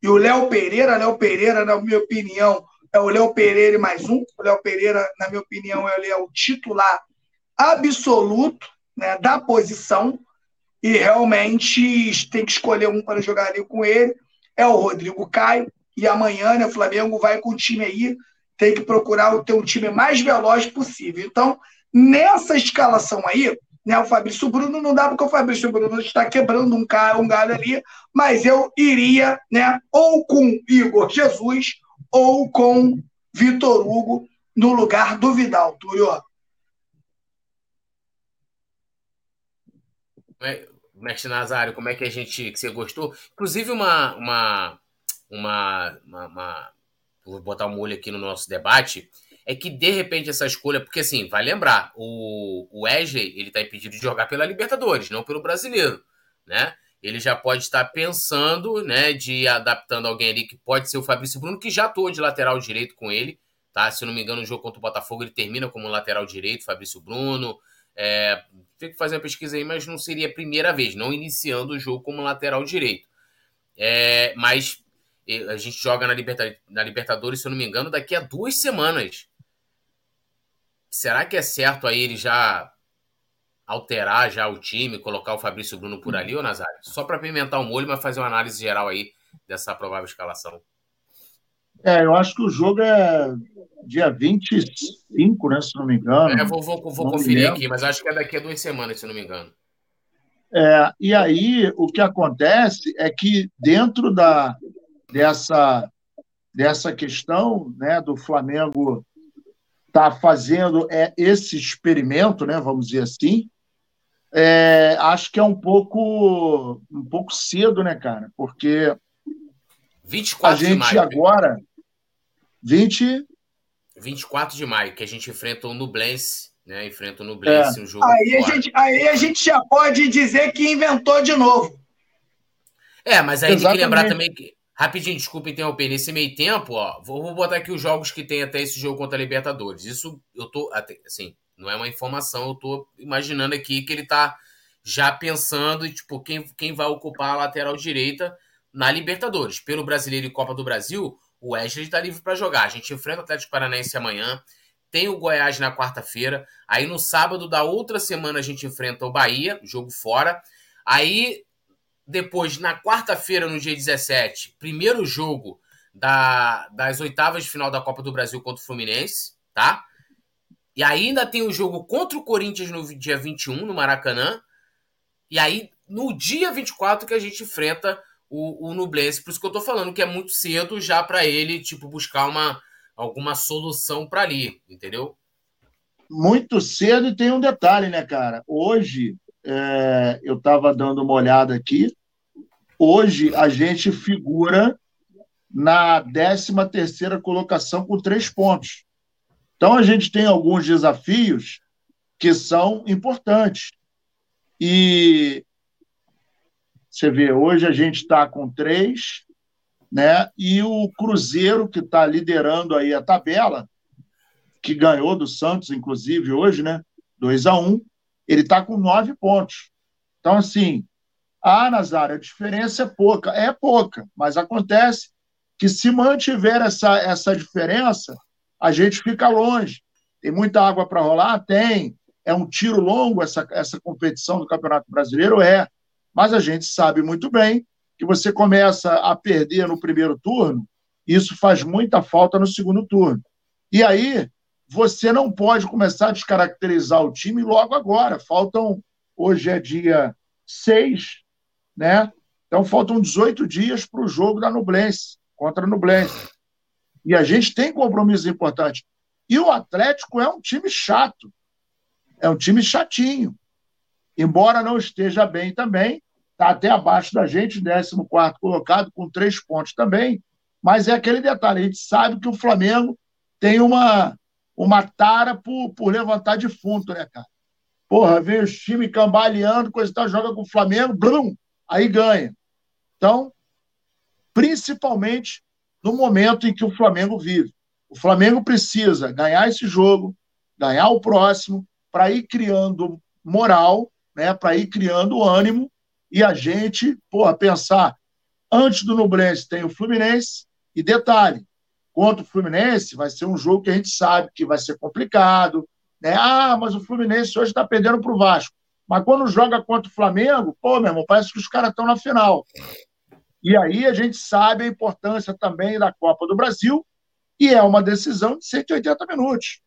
e o Léo Pereira. Léo Pereira, na minha opinião, é o Léo Pereira e mais um. O Léo Pereira, na minha opinião, ele é o titular absoluto né, da posição e realmente tem que escolher um para jogar ali com ele. É o Rodrigo Caio. E amanhã, né, o Flamengo vai com o time aí tem que procurar ter um time mais veloz possível. Então, nessa escalação aí, né, o Fabrício Bruno não dá porque o Fabrício Bruno está quebrando um, cara, um galho ali, mas eu iria né, ou com Igor Jesus ou com Vitor Hugo no lugar do Vidal, Túlio. É, mestre Nazário, como é que a gente que você gostou? Inclusive uma uma uma, uma, uma vou botar um olho aqui no nosso debate, é que de repente essa escolha, porque assim, vai lembrar, o, o Wesley, ele tá impedido de jogar pela Libertadores, não pelo brasileiro, né? Ele já pode estar pensando, né, de ir adaptando alguém ali que pode ser o Fabrício Bruno, que já atuou de lateral direito com ele, tá? Se eu não me engano, no jogo contra o Botafogo ele termina como lateral direito, Fabrício Bruno. É, tem que fazer uma pesquisa aí, mas não seria a primeira vez, não iniciando o jogo como lateral direito. É, mas a gente joga na, Liberta, na Libertadores, se eu não me engano, daqui a duas semanas. Será que é certo aí ele já alterar já o time, colocar o Fabrício Bruno por ali, ou Nazário? Só para pimentar o molho, mas fazer uma análise geral aí dessa provável escalação. É, eu acho que o jogo é dia 25, né? Se não me engano. É, vou, vou, vou conferir aqui, mas acho que é daqui a duas semanas, se não me engano. É, e aí o que acontece é que dentro da, dessa, dessa questão né, do Flamengo estar tá fazendo é, esse experimento, né, vamos dizer assim, é, acho que é um pouco um pouco cedo, né, cara? Porque 24 a gente de maio, agora 20 24 de maio que a gente enfrenta o Nublense, né? Enfrenta o Nublense, é. um jogo aí a gente aí a gente já pode dizer que inventou de novo. É, mas aí Exatamente. tem que lembrar também que Rapidinho, desculpa interromper. Nesse meio tempo, ó, vou, vou botar aqui os jogos que tem até esse jogo contra a Libertadores. Isso eu tô. Assim, não é uma informação, eu tô imaginando aqui que ele tá já pensando, tipo, quem, quem vai ocupar a lateral direita na Libertadores. Pelo Brasileiro e Copa do Brasil, o Wesley está livre para jogar. A gente enfrenta o Atlético Paranaense amanhã, tem o Goiás na quarta-feira. Aí no sábado da outra semana a gente enfrenta o Bahia, jogo fora. Aí depois, na quarta-feira, no dia 17, primeiro jogo da, das oitavas de final da Copa do Brasil contra o Fluminense, tá? E ainda tem o jogo contra o Corinthians no dia 21, no Maracanã. E aí, no dia 24, que a gente enfrenta o, o Nublense. Por isso que eu tô falando que é muito cedo já para ele, tipo, buscar uma, alguma solução para ali, entendeu? Muito cedo e tem um detalhe, né, cara? Hoje, é, eu estava dando uma olhada aqui. Hoje a gente figura na 13 terceira colocação com três pontos. Então a gente tem alguns desafios que são importantes. E você vê, hoje a gente está com três, né? E o Cruzeiro, que está liderando aí a tabela, que ganhou do Santos, inclusive, hoje, né? 2 a 1 um, ele está com nove pontos. Então, assim, ah, Nazário, a diferença é pouca. É pouca, mas acontece que se mantiver essa, essa diferença, a gente fica longe. Tem muita água para rolar? Tem. É um tiro longo essa, essa competição do Campeonato Brasileiro? É. Mas a gente sabe muito bem que você começa a perder no primeiro turno, isso faz muita falta no segundo turno. E aí, você não pode começar a descaracterizar o time logo agora. Faltam, hoje é dia 6, né? Então faltam 18 dias para o jogo da Nublense, contra a Nublense. E a gente tem compromissos importantes. E o Atlético é um time chato. É um time chatinho. Embora não esteja bem também, está até abaixo da gente, 14 colocado, com três pontos também. Mas é aquele detalhe: a gente sabe que o Flamengo tem uma, uma tara por, por levantar defunto, né, cara? Porra, vem os times cambaleando, coisa e tal, joga com o Flamengo, blum, aí ganha. Então, principalmente no momento em que o Flamengo vive. O Flamengo precisa ganhar esse jogo, ganhar o próximo, para ir criando moral, né, para ir criando ânimo e a gente, porra, pensar antes do Nublense tem o Fluminense e detalhe, contra o Fluminense vai ser um jogo que a gente sabe que vai ser complicado, né? Ah, mas o Fluminense hoje está perdendo para o Vasco. Mas quando joga contra o Flamengo, pô, meu irmão, parece que os caras estão na final. E aí a gente sabe a importância também da Copa do Brasil, e é uma decisão de 180 minutos.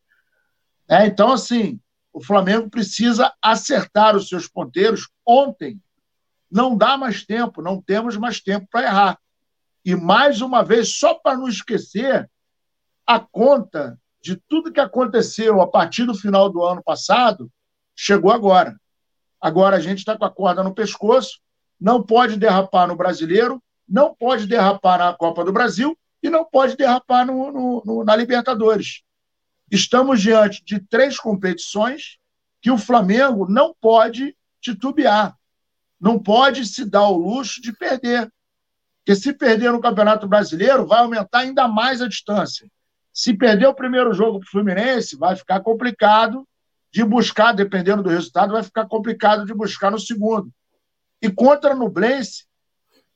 É, então, assim, o Flamengo precisa acertar os seus ponteiros ontem. Não dá mais tempo, não temos mais tempo para errar. E mais uma vez, só para não esquecer, a conta de tudo que aconteceu a partir do final do ano passado chegou agora. Agora a gente está com a corda no pescoço, não pode derrapar no brasileiro, não pode derrapar na Copa do Brasil e não pode derrapar no, no, no, na Libertadores. Estamos diante de três competições que o Flamengo não pode titubear. não pode se dar o luxo de perder. Porque se perder no Campeonato Brasileiro, vai aumentar ainda mais a distância. Se perder o primeiro jogo para o Fluminense, vai ficar complicado de buscar, dependendo do resultado, vai ficar complicado de buscar no segundo. E contra a Nublense,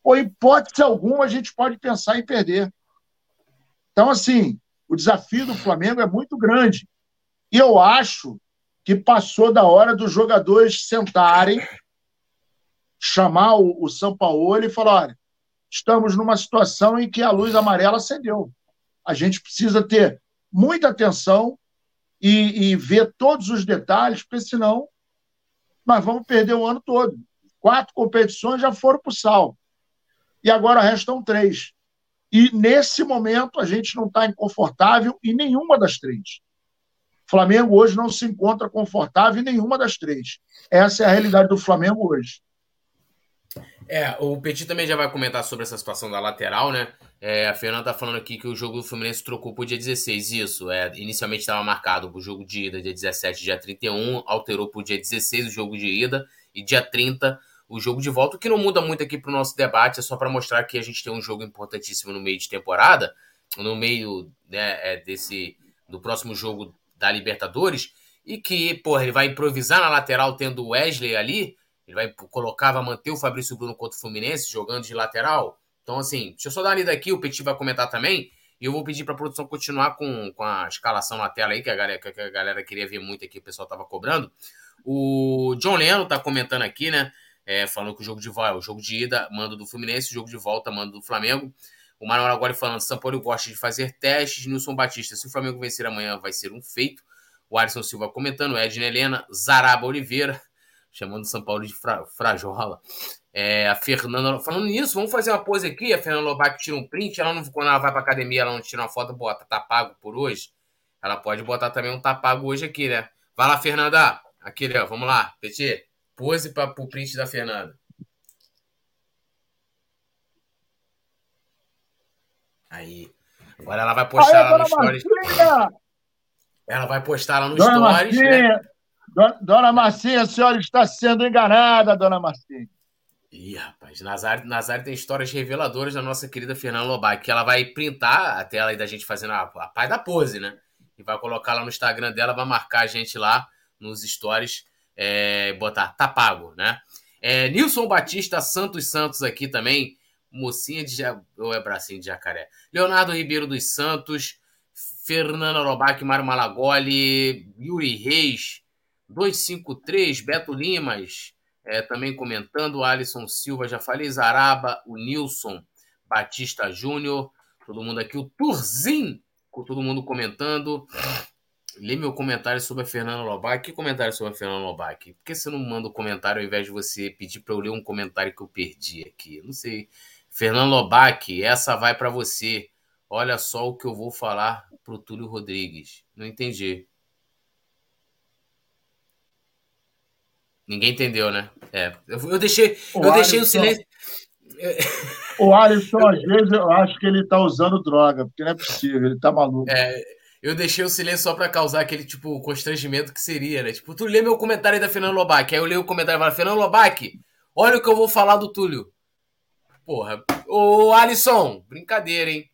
por hipótese alguma, a gente pode pensar em perder. Então, assim, o desafio do Flamengo é muito grande. E eu acho que passou da hora dos jogadores sentarem, chamar o, o São Paulo e falar: olha, estamos numa situação em que a luz amarela acendeu. A gente precisa ter muita atenção e, e ver todos os detalhes, porque senão nós vamos perder o ano todo. Quatro competições já foram para o sal. E agora restam três. E nesse momento a gente não está inconfortável em nenhuma das três. O Flamengo hoje não se encontra confortável em nenhuma das três. Essa é a realidade do Flamengo hoje. É, o Petit também já vai comentar sobre essa situação da lateral, né? É, a Fernanda tá falando aqui que o jogo do Fluminense trocou pro dia 16. Isso, é, inicialmente estava marcado pro jogo de ida dia 17 dia 31, alterou pro dia 16 o jogo de ida e dia 30 o jogo de volta, o que não muda muito aqui pro nosso debate, é só para mostrar que a gente tem um jogo importantíssimo no meio de temporada, no meio né, é, desse do próximo jogo da Libertadores, e que, porra, ele vai improvisar na lateral tendo o Wesley ali, ele vai colocar, vai manter o Fabrício Bruno contra o Fluminense, jogando de lateral. Então, assim, deixa eu só dar uma lida aqui, o Petit vai comentar também, e eu vou pedir para a produção continuar com, com a escalação na tela aí, que a, galera, que a galera queria ver muito aqui, o pessoal tava cobrando. O John Leno tá comentando aqui, né? É, falando que o jogo de volta, o jogo de ida, mando do Fluminense, o jogo de volta, mando do Flamengo. O Manuel agora falando, São Paulo gosta de fazer testes. Nilson Batista, se o Flamengo vencer amanhã, vai ser um feito. O Alisson Silva comentando, Edna Helena, Zaraba Oliveira, chamando o São Paulo de fra, frajola. É, a Fernanda, falando nisso, vamos fazer uma pose aqui. A Fernanda Lobac tira um print. Ela não, quando ela vai pra academia, ela não tira uma foto, bota, tá pago por hoje. Ela pode botar também um tá pago hoje aqui, né? Vai lá, Fernanda. Aqui, Léo, vamos lá. Petit, pose para o print da Fernanda. Aí. Agora ela vai postar Aí, lá no Stories. Ela vai postar lá no Dona Stories. Né? Dona Marcinha, a senhora está sendo enganada, Dona Marcinha. Ih, rapaz, Nazário, Nazário tem histórias reveladoras da nossa querida Fernanda Lobac, que ela vai printar a tela aí da gente fazendo a, a pai da pose, né? E vai colocar lá no Instagram dela, vai marcar a gente lá nos stories, é, botar tá pago, né? É, Nilson Batista Santos Santos aqui também, mocinha de ou é bracinho de jacaré. Leonardo Ribeiro dos Santos, Fernanda Lobac, Mário Malagoli, Yuri Reis, 253, Beto Limas, é, também comentando, Alisson Silva, já falei, Zaraba, o Nilson, Batista Júnior, todo mundo aqui, o Turzin, todo mundo comentando. Lê meu comentário sobre a Fernanda Lobac. Que comentário sobre a Fernanda Lobac? Por que você não manda um comentário ao invés de você pedir para eu ler um comentário que eu perdi aqui? Não sei. Fernando Lobac, essa vai para você. Olha só o que eu vou falar pro Túlio Rodrigues. Não entendi. Ninguém entendeu, né? É. Eu, eu deixei, o eu deixei o silêncio. O Alisson, às vezes, eu acho que ele está usando droga, porque não é possível, ele está maluco. É, eu deixei o silêncio só para causar aquele, tipo, constrangimento que seria, né? Tipo, tu lê meu comentário da Fernando Lobac. Aí eu leio o comentário e falo, Fernando Lobac, olha o que eu vou falar do Túlio. Porra. Ô, Alisson, brincadeira, hein?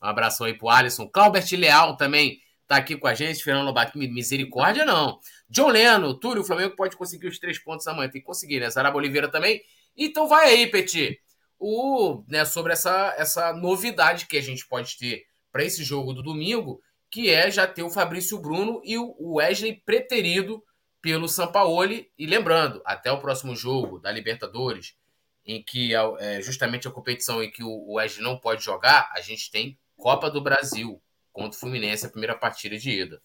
Um abração aí pro Alisson. Claubert Leal também tá aqui com a gente. Fernando Lobac, misericórdia não. John Leno, Túlio, o Flamengo pode conseguir os três pontos amanhã. Tem que conseguir, né? Zaraba Oliveira também. Então vai aí, Petit. O, né, sobre essa, essa novidade que a gente pode ter para esse jogo do domingo, que é já ter o Fabrício Bruno e o Wesley preterido pelo Sampaoli. E lembrando, até o próximo jogo da Libertadores, em que é, é justamente a competição em que o Wesley não pode jogar, a gente tem Copa do Brasil contra o Fluminense, a primeira partida de ida.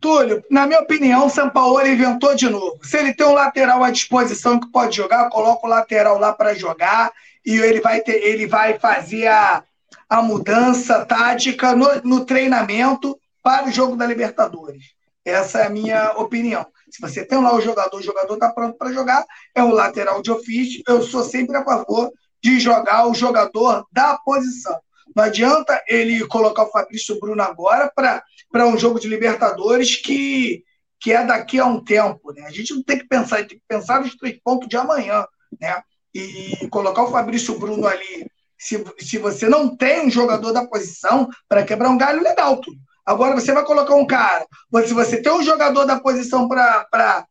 Túlio, na minha opinião, o São Paulo inventou de novo. Se ele tem um lateral à disposição que pode jogar, coloca o lateral lá para jogar e ele vai, ter, ele vai fazer a, a mudança tática no, no treinamento para o jogo da Libertadores. Essa é a minha opinião. Se você tem lá o jogador, o jogador está pronto para jogar, é o lateral de ofício. Eu sou sempre a favor de jogar o jogador da posição. Não adianta ele colocar o Fabrício Bruno agora para um jogo de Libertadores que, que é daqui a um tempo. Né? A gente não tem que pensar, tem que pensar nos três pontos de amanhã. Né? E colocar o Fabrício Bruno ali. Se, se você não tem um jogador da posição para quebrar um galho, legal tudo. Agora você vai colocar um cara. Se você tem um jogador da posição para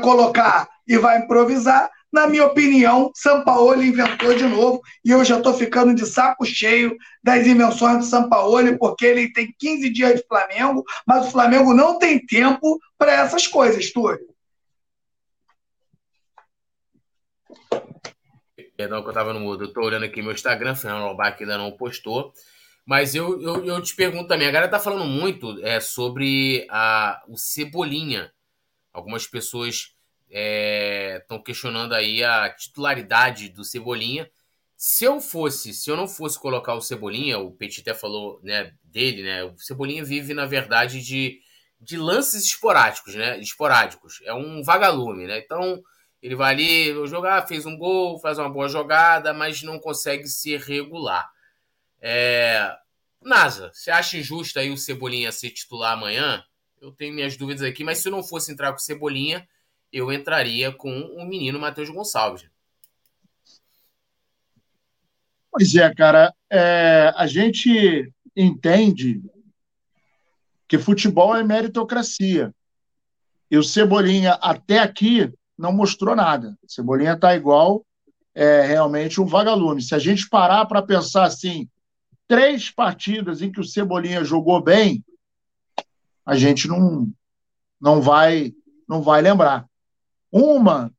colocar e vai improvisar, na minha opinião, São Paulo inventou de novo e eu já estou ficando de saco cheio das invenções do São Paulo, porque ele tem 15 dias de Flamengo, mas o Flamengo não tem tempo para essas coisas, Túlio. Perdão que eu estava no mudo. Eu estou olhando aqui meu Instagram, Fernando Lobac ainda não postou. Mas eu, eu, eu, te pergunto também, a galera tá falando muito é, sobre a, o Cebolinha. Algumas pessoas estão é, questionando aí a titularidade do Cebolinha. Se eu fosse, se eu não fosse colocar o Cebolinha, o Petit até falou né, dele, né? O Cebolinha vive, na verdade, de, de lances esporádicos, né? Esporádicos. É um vagalume, né? Então, ele vai ali jogar, fez um gol, faz uma boa jogada, mas não consegue ser regular. É... NASA, você acha injusto aí o Cebolinha ser titular amanhã? Eu tenho minhas dúvidas aqui, mas se eu não fosse entrar com o Cebolinha, eu entraria com o menino Matheus Gonçalves. Pois é, cara. É, a gente entende que futebol é meritocracia. E o Cebolinha, até aqui, não mostrou nada. Cebolinha está igual é, realmente um vagalume. Se a gente parar para pensar assim, três partidas em que o Cebolinha jogou bem, a gente não, não vai não vai lembrar. Uma,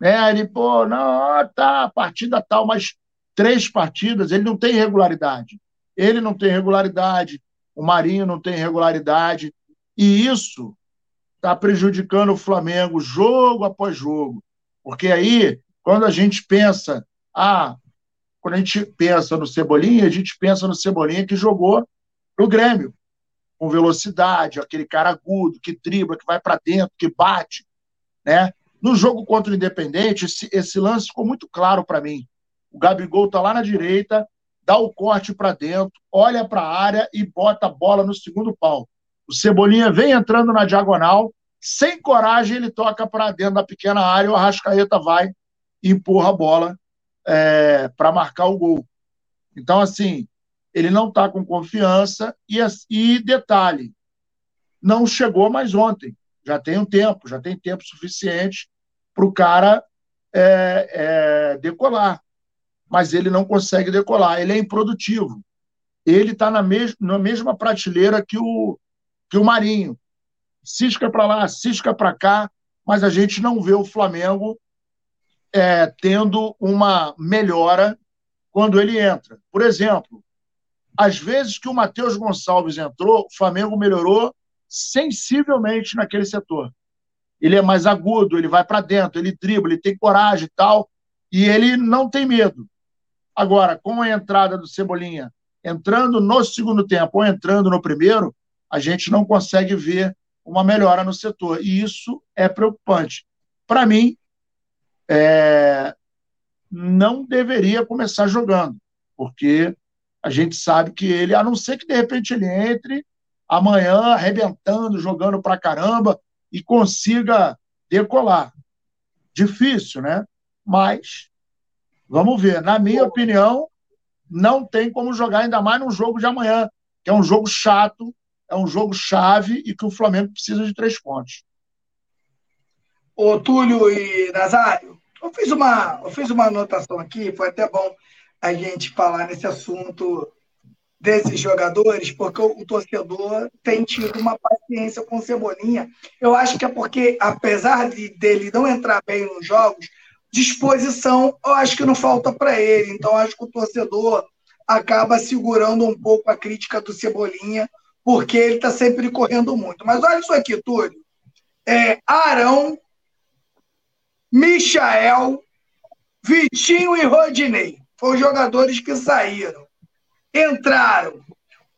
né, ele, pô, não, tá, partida tal, mas três partidas, ele não tem regularidade. Ele não tem regularidade, o Marinho não tem regularidade, e isso está prejudicando o Flamengo jogo após jogo. Porque aí, quando a gente pensa, ah, quando a gente pensa no Cebolinha, a gente pensa no Cebolinha que jogou no Grêmio, com velocidade, aquele cara agudo, que dribla, que vai para dentro, que bate. Né? No jogo contra o Independente, esse, esse lance ficou muito claro para mim. O Gabigol está lá na direita, dá o corte para dentro, olha para a área e bota a bola no segundo pau. O Cebolinha vem entrando na diagonal, sem coragem, ele toca para dentro da pequena área, o Arrascaeta vai e empurra a bola é, para marcar o gol. Então, assim, ele não está com confiança e, e, detalhe, não chegou mais ontem. Já tem um tempo, já tem tempo suficiente para o cara é, é, decolar. Mas ele não consegue decolar, ele é improdutivo. Ele está na, mes na mesma prateleira que o, que o Marinho. Cisca para lá, cisca para cá, mas a gente não vê o Flamengo é, tendo uma melhora quando ele entra. Por exemplo, às vezes que o Matheus Gonçalves entrou, o Flamengo melhorou sensivelmente naquele setor. Ele é mais agudo, ele vai para dentro, ele dribla, ele tem coragem e tal, e ele não tem medo. Agora, com a entrada do Cebolinha entrando no segundo tempo ou entrando no primeiro, a gente não consegue ver uma melhora no setor. E isso é preocupante. Para mim, é, não deveria começar jogando, porque a gente sabe que ele, a não ser que de repente ele entre amanhã arrebentando, jogando pra caramba e consiga decolar. Difícil, né? Mas vamos ver. Na minha opinião, não tem como jogar ainda mais num jogo de amanhã, que é um jogo chato, é um jogo chave e que o Flamengo precisa de três pontos. Ô, Túlio e Nazário, eu fiz uma, eu fiz uma anotação aqui, foi até bom a gente falar nesse assunto desses jogadores, porque o, torcedor tem tido uma paciência com o Cebolinha. Eu acho que é porque, apesar de, dele não entrar bem nos jogos, disposição eu acho que não falta para ele. Então, acho que o torcedor acaba segurando um pouco a crítica do Cebolinha, porque ele está sempre correndo muito. Mas olha isso aqui, Túlio. É, Arão Michael, Vitinho e Rodinei. Foram jogadores que saíram. Entraram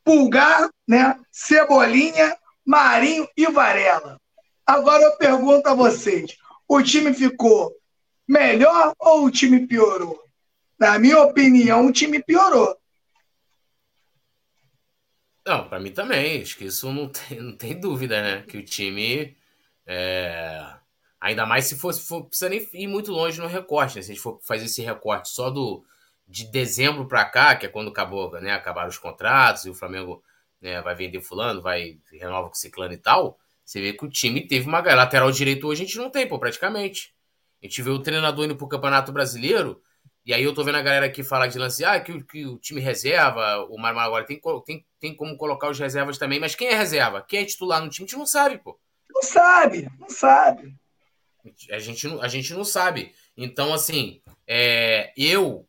Pulgar, né? Cebolinha, Marinho e Varela. Agora eu pergunto a vocês: o time ficou melhor ou o time piorou? Na minha opinião, o time piorou. Não, para mim também. Acho que isso não tem, não tem dúvida, né? Que o time. É... Ainda mais se fosse. For, precisa nem ir muito longe no recorte, né? Se a gente for fazer esse recorte só do de dezembro para cá, que é quando acabou, né? Acabaram os contratos e o Flamengo né, vai vender fulano, vai renova com ciclano e tal. Você vê que o time teve uma lateral direito hoje a gente não tem, pô, praticamente. A gente vê o treinador indo pro Campeonato Brasileiro e aí eu tô vendo a galera aqui falar de lance, ah, que, que o time reserva, o Marmar agora tem, tem, tem como colocar os reservas também, mas quem é reserva? Quem é titular no time? A gente não sabe, pô. Não sabe, não sabe. A gente, a gente não sabe. Então, assim, é, eu,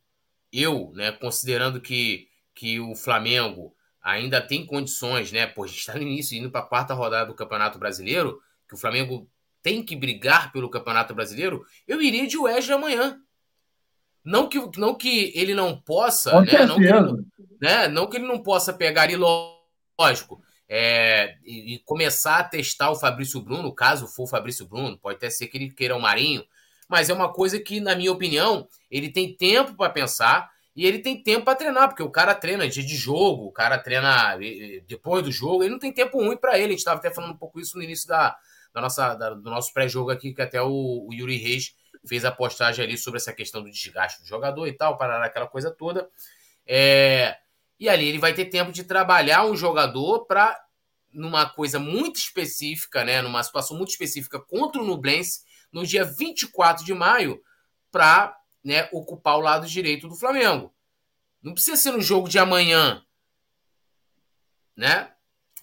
eu, né, considerando que, que o Flamengo ainda tem condições, né, pô, a gente está no início, indo para a quarta rodada do Campeonato Brasileiro, que o Flamengo tem que brigar pelo Campeonato Brasileiro, eu iria de Wesley amanhã. Não que, não que ele não possa, né? Não, que ele, né? não que ele não possa pegar e lógico. É, e, e, começar a testar o Fabrício Bruno, caso for o Fabrício Bruno, pode até ser que ele queira o Marinho, mas é uma coisa que, na minha opinião, ele tem tempo para pensar e ele tem tempo para treinar, porque o cara treina dia de jogo, o cara treina depois do jogo, ele não tem tempo ruim para ele. A gente estava até falando um pouco isso no início da, da nossa, da, do nosso pré-jogo aqui, que até o, o Yuri Reis fez a postagem ali sobre essa questão do desgaste do jogador e tal, parar aquela coisa toda. É, e ali ele vai ter tempo de trabalhar um jogador para numa coisa muito específica, né, numa situação muito específica contra o Nublense no dia 24 de maio para né, ocupar o lado direito do Flamengo. Não precisa ser no jogo de amanhã, né?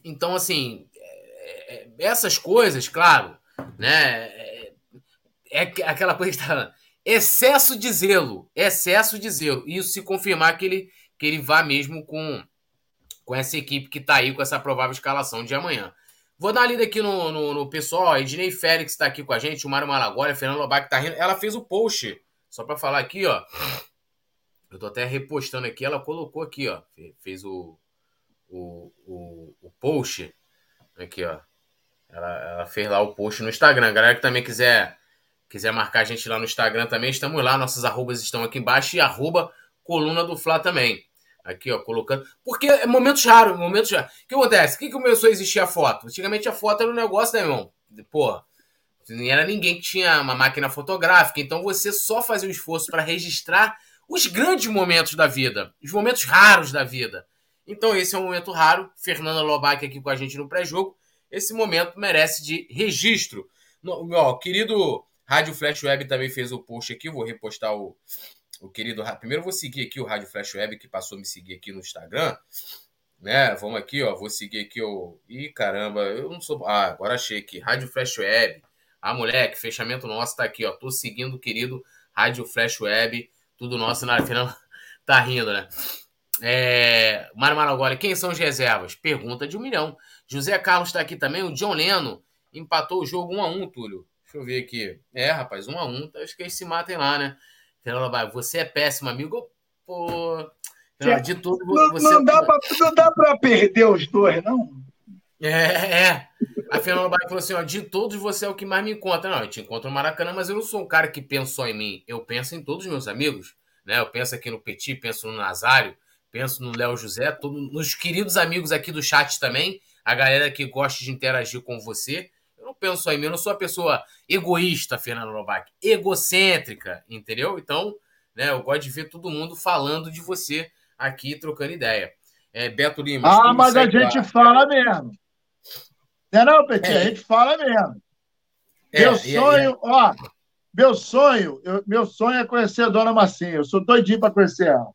Então assim, é, é, essas coisas, claro, né, é aquela coisa que tá excesso de zelo, excesso de zelo. Isso se confirmar que ele, que ele vá mesmo com, com essa equipe que está aí com essa provável escalação de amanhã. Vou dar uma lida aqui no, no, no pessoal. Ednei Félix está aqui com a gente, o Mário Malagoli, a Fernanda Lobac está rindo. Ela fez o post, só para falar aqui, ó. Eu tô até repostando aqui, ela colocou aqui, ó. Fez o, o, o, o post. Aqui, ó. Ela, ela fez lá o post no Instagram. Galera que também quiser Quiser marcar a gente lá no Instagram também, estamos lá. Nossas arrobas estão aqui embaixo e arroba coluna do Fla também. Aqui, ó, colocando. Porque é momentos raros, momentos raros. O que acontece? O que começou a existir a foto? Antigamente a foto era um negócio, né, irmão? Porra. Não era ninguém que tinha uma máquina fotográfica. Então você só fazia o esforço para registrar os grandes momentos da vida, os momentos raros da vida. Então esse é um momento raro. Fernanda Lobac aqui com a gente no pré-jogo. Esse momento merece de registro. No, ó, querido Rádio Flash Web também fez o post aqui, vou repostar o, o querido. Primeiro vou seguir aqui o Rádio Flash Web, que passou a me seguir aqui no Instagram. Né? Vamos aqui, ó. Vou seguir aqui o. Ih, caramba, eu não sou. Ah, agora achei aqui. Rádio Flash Web. Ah, moleque, fechamento nosso tá aqui, ó. Tô seguindo o querido Rádio Flash Web. Tudo nosso na final. tá rindo, né? É, Mário Maragoli, quem são os reservas? Pergunta de um milhão. José Carlos está aqui também. O John Leno empatou o jogo 1 a 1 Túlio. Deixa eu ver aqui. É, rapaz, um a um. Acho que eles se matem lá, né? Fernando vai, você é péssimo, amigo. Pô. de tudo, você... não, dá pra, não dá pra perder os dois, não? É, é. A Fernanda Baia falou assim: ó, de todos você é o que mais me encontra. Não, eu te encontro no Maracanã, mas eu não sou um cara que pensa só em mim. Eu penso em todos os meus amigos. Né? Eu penso aqui no Petit, penso no Nazário, penso no Léo José, todo, nos queridos amigos aqui do chat também, a galera que gosta de interagir com você. Eu não penso só em mim, eu não sou uma pessoa egoísta, Fernando Novak, egocêntrica, entendeu? Então, né, eu gosto de ver todo mundo falando de você aqui, trocando ideia. É, Beto Lima. Ah, mas a gente lá. fala mesmo. Não é não, Petit? É. A gente fala mesmo. É, meu sonho, ó, meu sonho, eu, meu sonho é conhecer a dona Massinha. Eu sou doidinho para conhecer ela.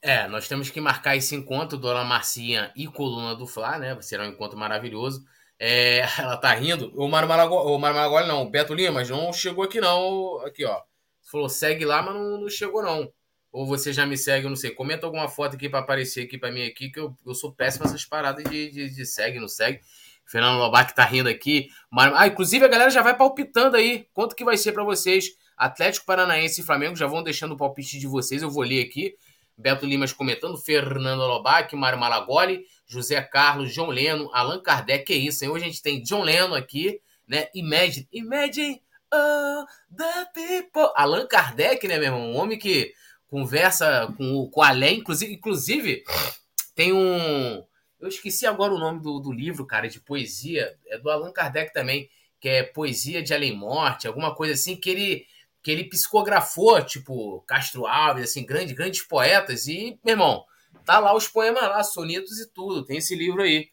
É, nós temos que marcar esse encontro, Dona Marcinha e Coluna do Fla, né? Será um encontro maravilhoso. É, ela tá rindo. O Mário Maragoli, Maragoli não, o Beto Lima, mas não chegou aqui não. Aqui, ó. Falou, segue lá, mas não, não, chegou não. Ou você já me segue, eu não sei. Comenta alguma foto aqui para aparecer aqui para mim aqui, que eu, eu sou péssimo nessas paradas de, de, de segue, não segue. Fernando Lobac tá rindo aqui. Ah, inclusive a galera já vai palpitando aí. Quanto que vai ser para vocês? Atlético Paranaense e Flamengo já vão deixando o palpite de vocês. Eu vou ler aqui. Beto Limas comentando, Fernando Lobac, Mário Malagoli, José Carlos, John Leno, Allan Kardec, que é isso, hein? Hoje a gente tem John Leno aqui, né? Imagine, imagine all the people. Allan Kardec, né, meu irmão? Um homem que conversa com, com além, inclusive, inclusive Tem um. Eu esqueci agora o nome do, do livro, cara, de poesia. É do Allan Kardec também, que é Poesia de Além Morte, alguma coisa assim, que ele, que ele psicografou, tipo, Castro Alves, assim, grandes, grandes poetas. E, meu irmão, tá lá os poemas lá, sonetos e tudo. Tem esse livro aí.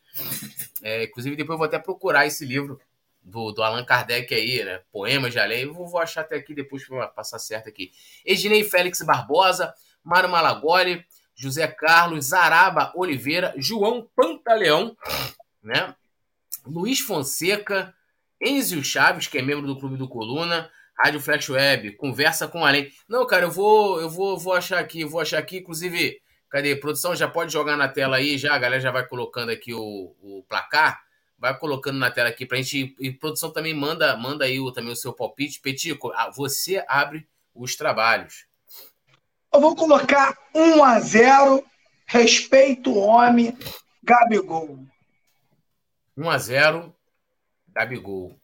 É, inclusive, depois eu vou até procurar esse livro do, do Allan Kardec aí, né? Poemas de Além. Eu vou, vou achar até aqui depois para passar certo aqui. Ednei Félix Barbosa, Mário Malagoli, José Carlos, Zaraba Oliveira, João Pantaleão, né? Luiz Fonseca, Enzio Chaves, que é membro do Clube do Coluna, Rádio Flash Web, conversa com além. Não, cara, eu vou, eu vou, vou achar aqui, vou achar aqui, inclusive, cadê? Produção já pode jogar na tela aí, já a galera já vai colocando aqui o, o placar, vai colocando na tela aqui pra gente e produção também manda, manda aí o, também o seu palpite. Petico, ah, você abre os trabalhos. Eu vou colocar 1 a 0 respeito homem, Gabigol. 1 a 0 Gabigol.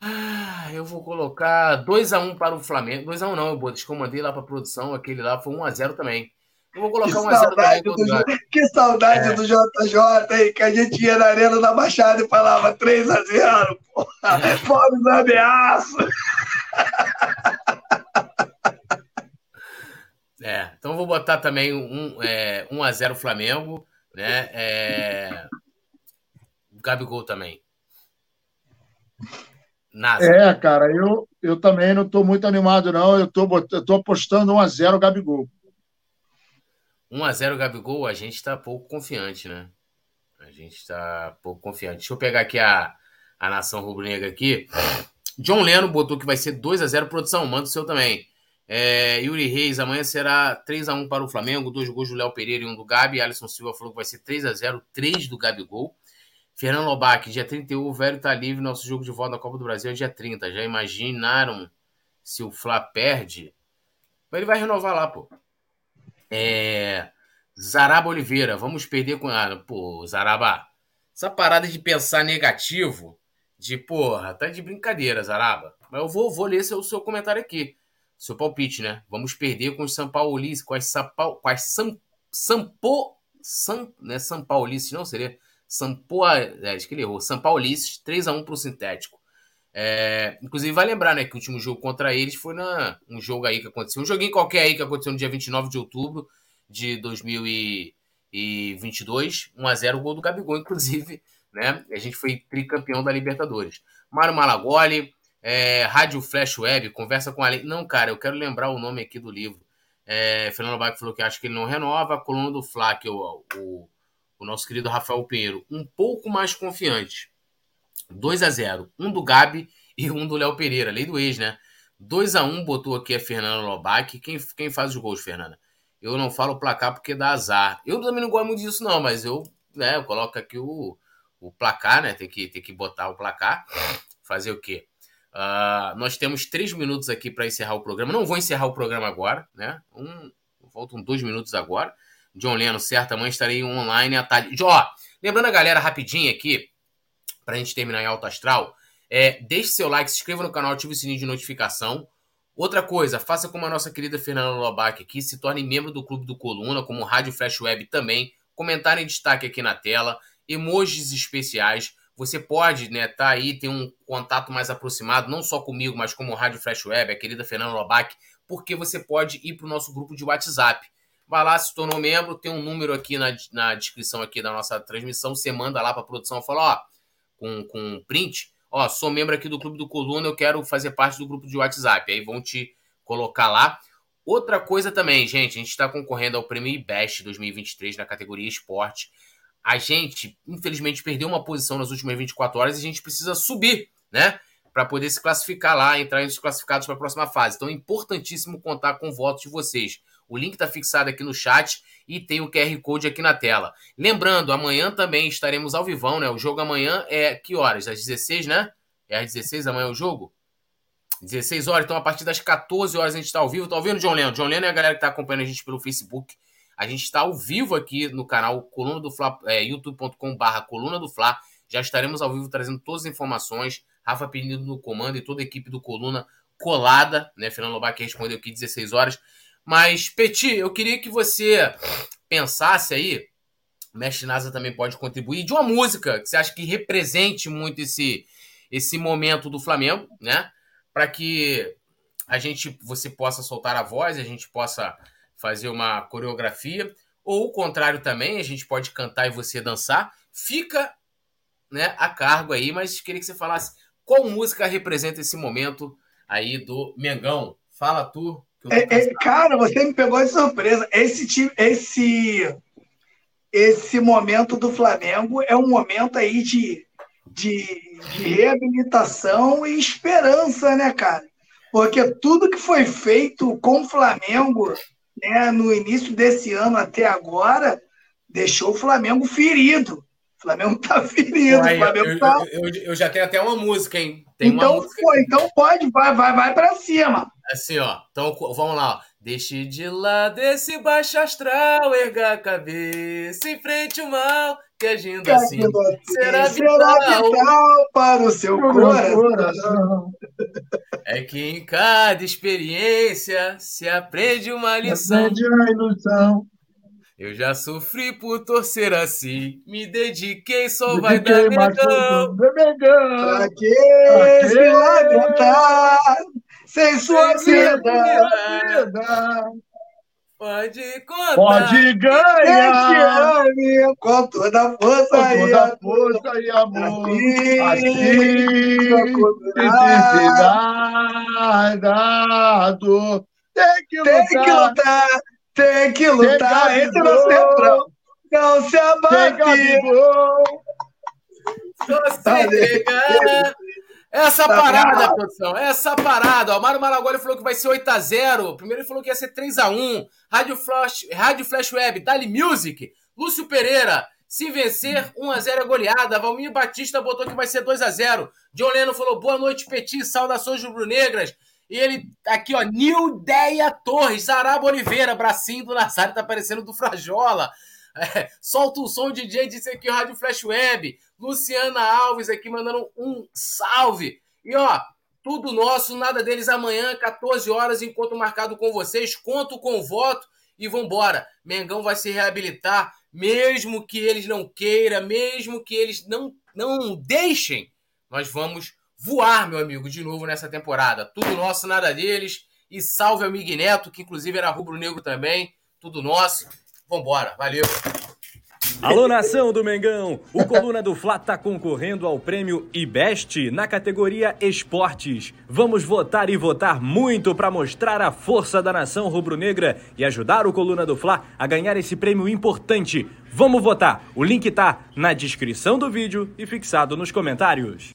Ah, eu vou colocar 2 a 1 para o Flamengo. 2 a 1 não, eu eu mandei lá para produção, aquele lá foi 1 a 0 também. Eu vou colocar 1 a 0 também. Do, que saudade é. do JJ aí, que a gente ia na Arena da Baixada e falava 3 a 0, porra. É. Fome ameaça. É, então eu vou botar também um, é, 1 a 0 Flamengo, né? É... Gabigol também. Nada. É, cara, eu, eu também não estou muito animado, não. Eu tô, eu tô apostando 1 a 0 Gabigol. 1 a 0 Gabigol, a gente está pouco confiante, né? A gente está pouco confiante. Deixa eu pegar aqui a, a nação rubro-negra aqui. John Leno botou que vai ser 2 a 0 produção, manda o seu também. É, Yuri Reis, amanhã será 3 a 1 para o Flamengo, dois gols do Léo Pereira e um do Gabi. Alisson Silva falou que vai ser 3 a 0 3 do Gabigol. Fernando Lobac, dia 31, o velho tá livre, nosso jogo de volta na Copa do Brasil é dia 30. Já imaginaram se o Fla perde? Ele vai renovar lá, pô. É... Zaraba Oliveira, vamos perder com. Ah, pô, Zaraba. Essa parada de pensar negativo, de porra, tá de brincadeira, Zaraba. Mas eu vou, vou ler seu, seu comentário aqui seu palpite, né? Vamos perder com os São Paulistas, com as, Sapau, com as Sam, Sampo, Sam, né? São Paulistas, não seria Sampo, é, acho que ele errou, São Paulistas, 3x1 pro Sintético. É, inclusive, vai lembrar, né, que o último jogo contra eles foi na, um jogo aí que aconteceu, um joguinho qualquer aí que aconteceu no dia 29 de outubro de 2022, 1x0 o gol do Gabigol, inclusive, né? A gente foi tricampeão da Libertadores. Mário Malagoli, é, Rádio Flash Web, conversa com a lei. Não, cara, eu quero lembrar o nome aqui do livro. É, Fernando Bach falou que acha que ele não renova. A coluna do Flá, que é o, o, o nosso querido Rafael Pinheiro, um pouco mais confiante. 2 a 0 Um do Gabi e um do Léo Pereira. Lei do ex, né? 2 a 1 botou aqui a Fernanda Lobac. Quem, quem faz os gols, Fernanda? Eu não falo placar porque dá azar. Eu também não gosto muito disso, não, mas eu, né, eu coloco aqui o, o placar, né? Tem que, tem que botar o placar. Fazer o quê? Uh, nós temos três minutos aqui para encerrar o programa. Não vou encerrar o programa agora, né? Um, faltam dois minutos agora. John Leno, certo? Amanhã estarei online à tarde. Ó, lembrando a galera rapidinho aqui, para a gente terminar em alto astral, é, deixe seu like, se inscreva no canal, ative o sininho de notificação. Outra coisa, faça como a nossa querida Fernanda Lobac aqui, se torne membro do Clube do Coluna, como Rádio Flash Web também. Comentário em destaque aqui na tela, emojis especiais. Você pode, né, tá aí, ter um contato mais aproximado, não só comigo, mas como o Rádio Flash Web, a querida Fernanda Lobac, porque você pode ir para o nosso grupo de WhatsApp. Vai lá, se tornou membro, tem um número aqui na, na descrição aqui da nossa transmissão, você manda lá para a produção e fala, ó, com, com print, ó, sou membro aqui do Clube do Coluna, eu quero fazer parte do grupo de WhatsApp. Aí vão te colocar lá. Outra coisa também, gente, a gente está concorrendo ao Prêmio IBEST 2023 na categoria Esporte a gente, infelizmente, perdeu uma posição nas últimas 24 horas e a gente precisa subir, né? Para poder se classificar lá, entrar os classificados para a próxima fase. Então é importantíssimo contar com o voto de vocês. O link está fixado aqui no chat e tem o QR Code aqui na tela. Lembrando, amanhã também estaremos ao vivão, né? O jogo amanhã é que horas? Às 16, né? É às 16 amanhã o jogo? 16 horas, então a partir das 14 horas a gente está ao vivo. Tá ouvindo, John Lennon? John Lennon é a galera que está acompanhando a gente pelo Facebook a gente está ao vivo aqui no canal Coluna do Fla, é, youtube.com/barra Coluna do Fla. Já estaremos ao vivo trazendo todas as informações. Rafa Penido no comando e toda a equipe do Coluna colada, né? Fernando Lobac respondeu aqui 16 horas. Mas, Peti, eu queria que você pensasse aí, o Mestre Nasa também pode contribuir, de uma música que você acha que represente muito esse, esse momento do Flamengo, né? Para que a gente, você possa soltar a voz, a gente possa fazer uma coreografia, ou o contrário também, a gente pode cantar e você dançar. Fica né, a cargo aí, mas queria que você falasse qual música representa esse momento aí do Mengão. Fala tu. É, é, cara, você me pegou de surpresa. Esse, esse, esse momento do Flamengo é um momento aí de, de, de reabilitação e esperança, né, cara? Porque tudo que foi feito com o Flamengo né, no início desse ano até agora deixou o Flamengo ferido. O Flamengo tá ferido. Uai, Flamengo eu, tá... Eu, eu, eu, já tenho até uma música, hein? Tem então, música foi, então pode, vai, vai, vai pra cima. Assim, ó. Então vamos lá, ó. Deixe de lado esse baixo astral, erga a cabeça, em frente o mal, que agindo assim, assim será vital, será vital para o seu coração. É que em cada experiência se aprende uma lição. Aprende a ilusão. Eu já sofri por torcer assim, me dediquei, só vai dar megão. Pra que se lamentar sem sua vida? Pode contar. Pode ganhar. Ame com toda a força, com toda e, a força e amor. Assim, dado. Tem que lutar. Tem que lutar. Tem que lutar. Esse é o nosso refrão. Não se abate. Só se pegar. Essa tá parada, bravo. produção, essa parada. O Mário Malagoli falou que vai ser 8x0. Primeiro ele falou que ia ser 3x1. Rádio Flash, Rádio Flash Web, Dali Music. Lúcio Pereira, se vencer, 1x0 é goleada. Valmir Batista botou que vai ser 2x0. John Leno falou, boa noite, Petit, saudações rubro-negras. E ele, aqui, ó, Nildeia Torres, Saraba Oliveira, bracinho do Nazário, tá parecendo do Frajola. É, solta o som, DJ, disse aqui, Rádio Flash Web. Luciana Alves aqui mandando um salve. E ó, tudo nosso, nada deles amanhã, 14 horas, encontro marcado com vocês. Conto com o voto e vambora. Mengão vai se reabilitar, mesmo que eles não queiram, mesmo que eles não, não deixem. Nós vamos voar, meu amigo, de novo nessa temporada. Tudo nosso, nada deles. E salve ao Miguel Neto, que inclusive era rubro-negro também. Tudo nosso. Vambora, valeu. Alô, nação do Mengão! O Coluna do Fla está concorrendo ao prêmio IBEST na categoria Esportes. Vamos votar e votar muito para mostrar a força da nação rubro-negra e ajudar o Coluna do Fla a ganhar esse prêmio importante. Vamos votar! O link tá na descrição do vídeo e fixado nos comentários.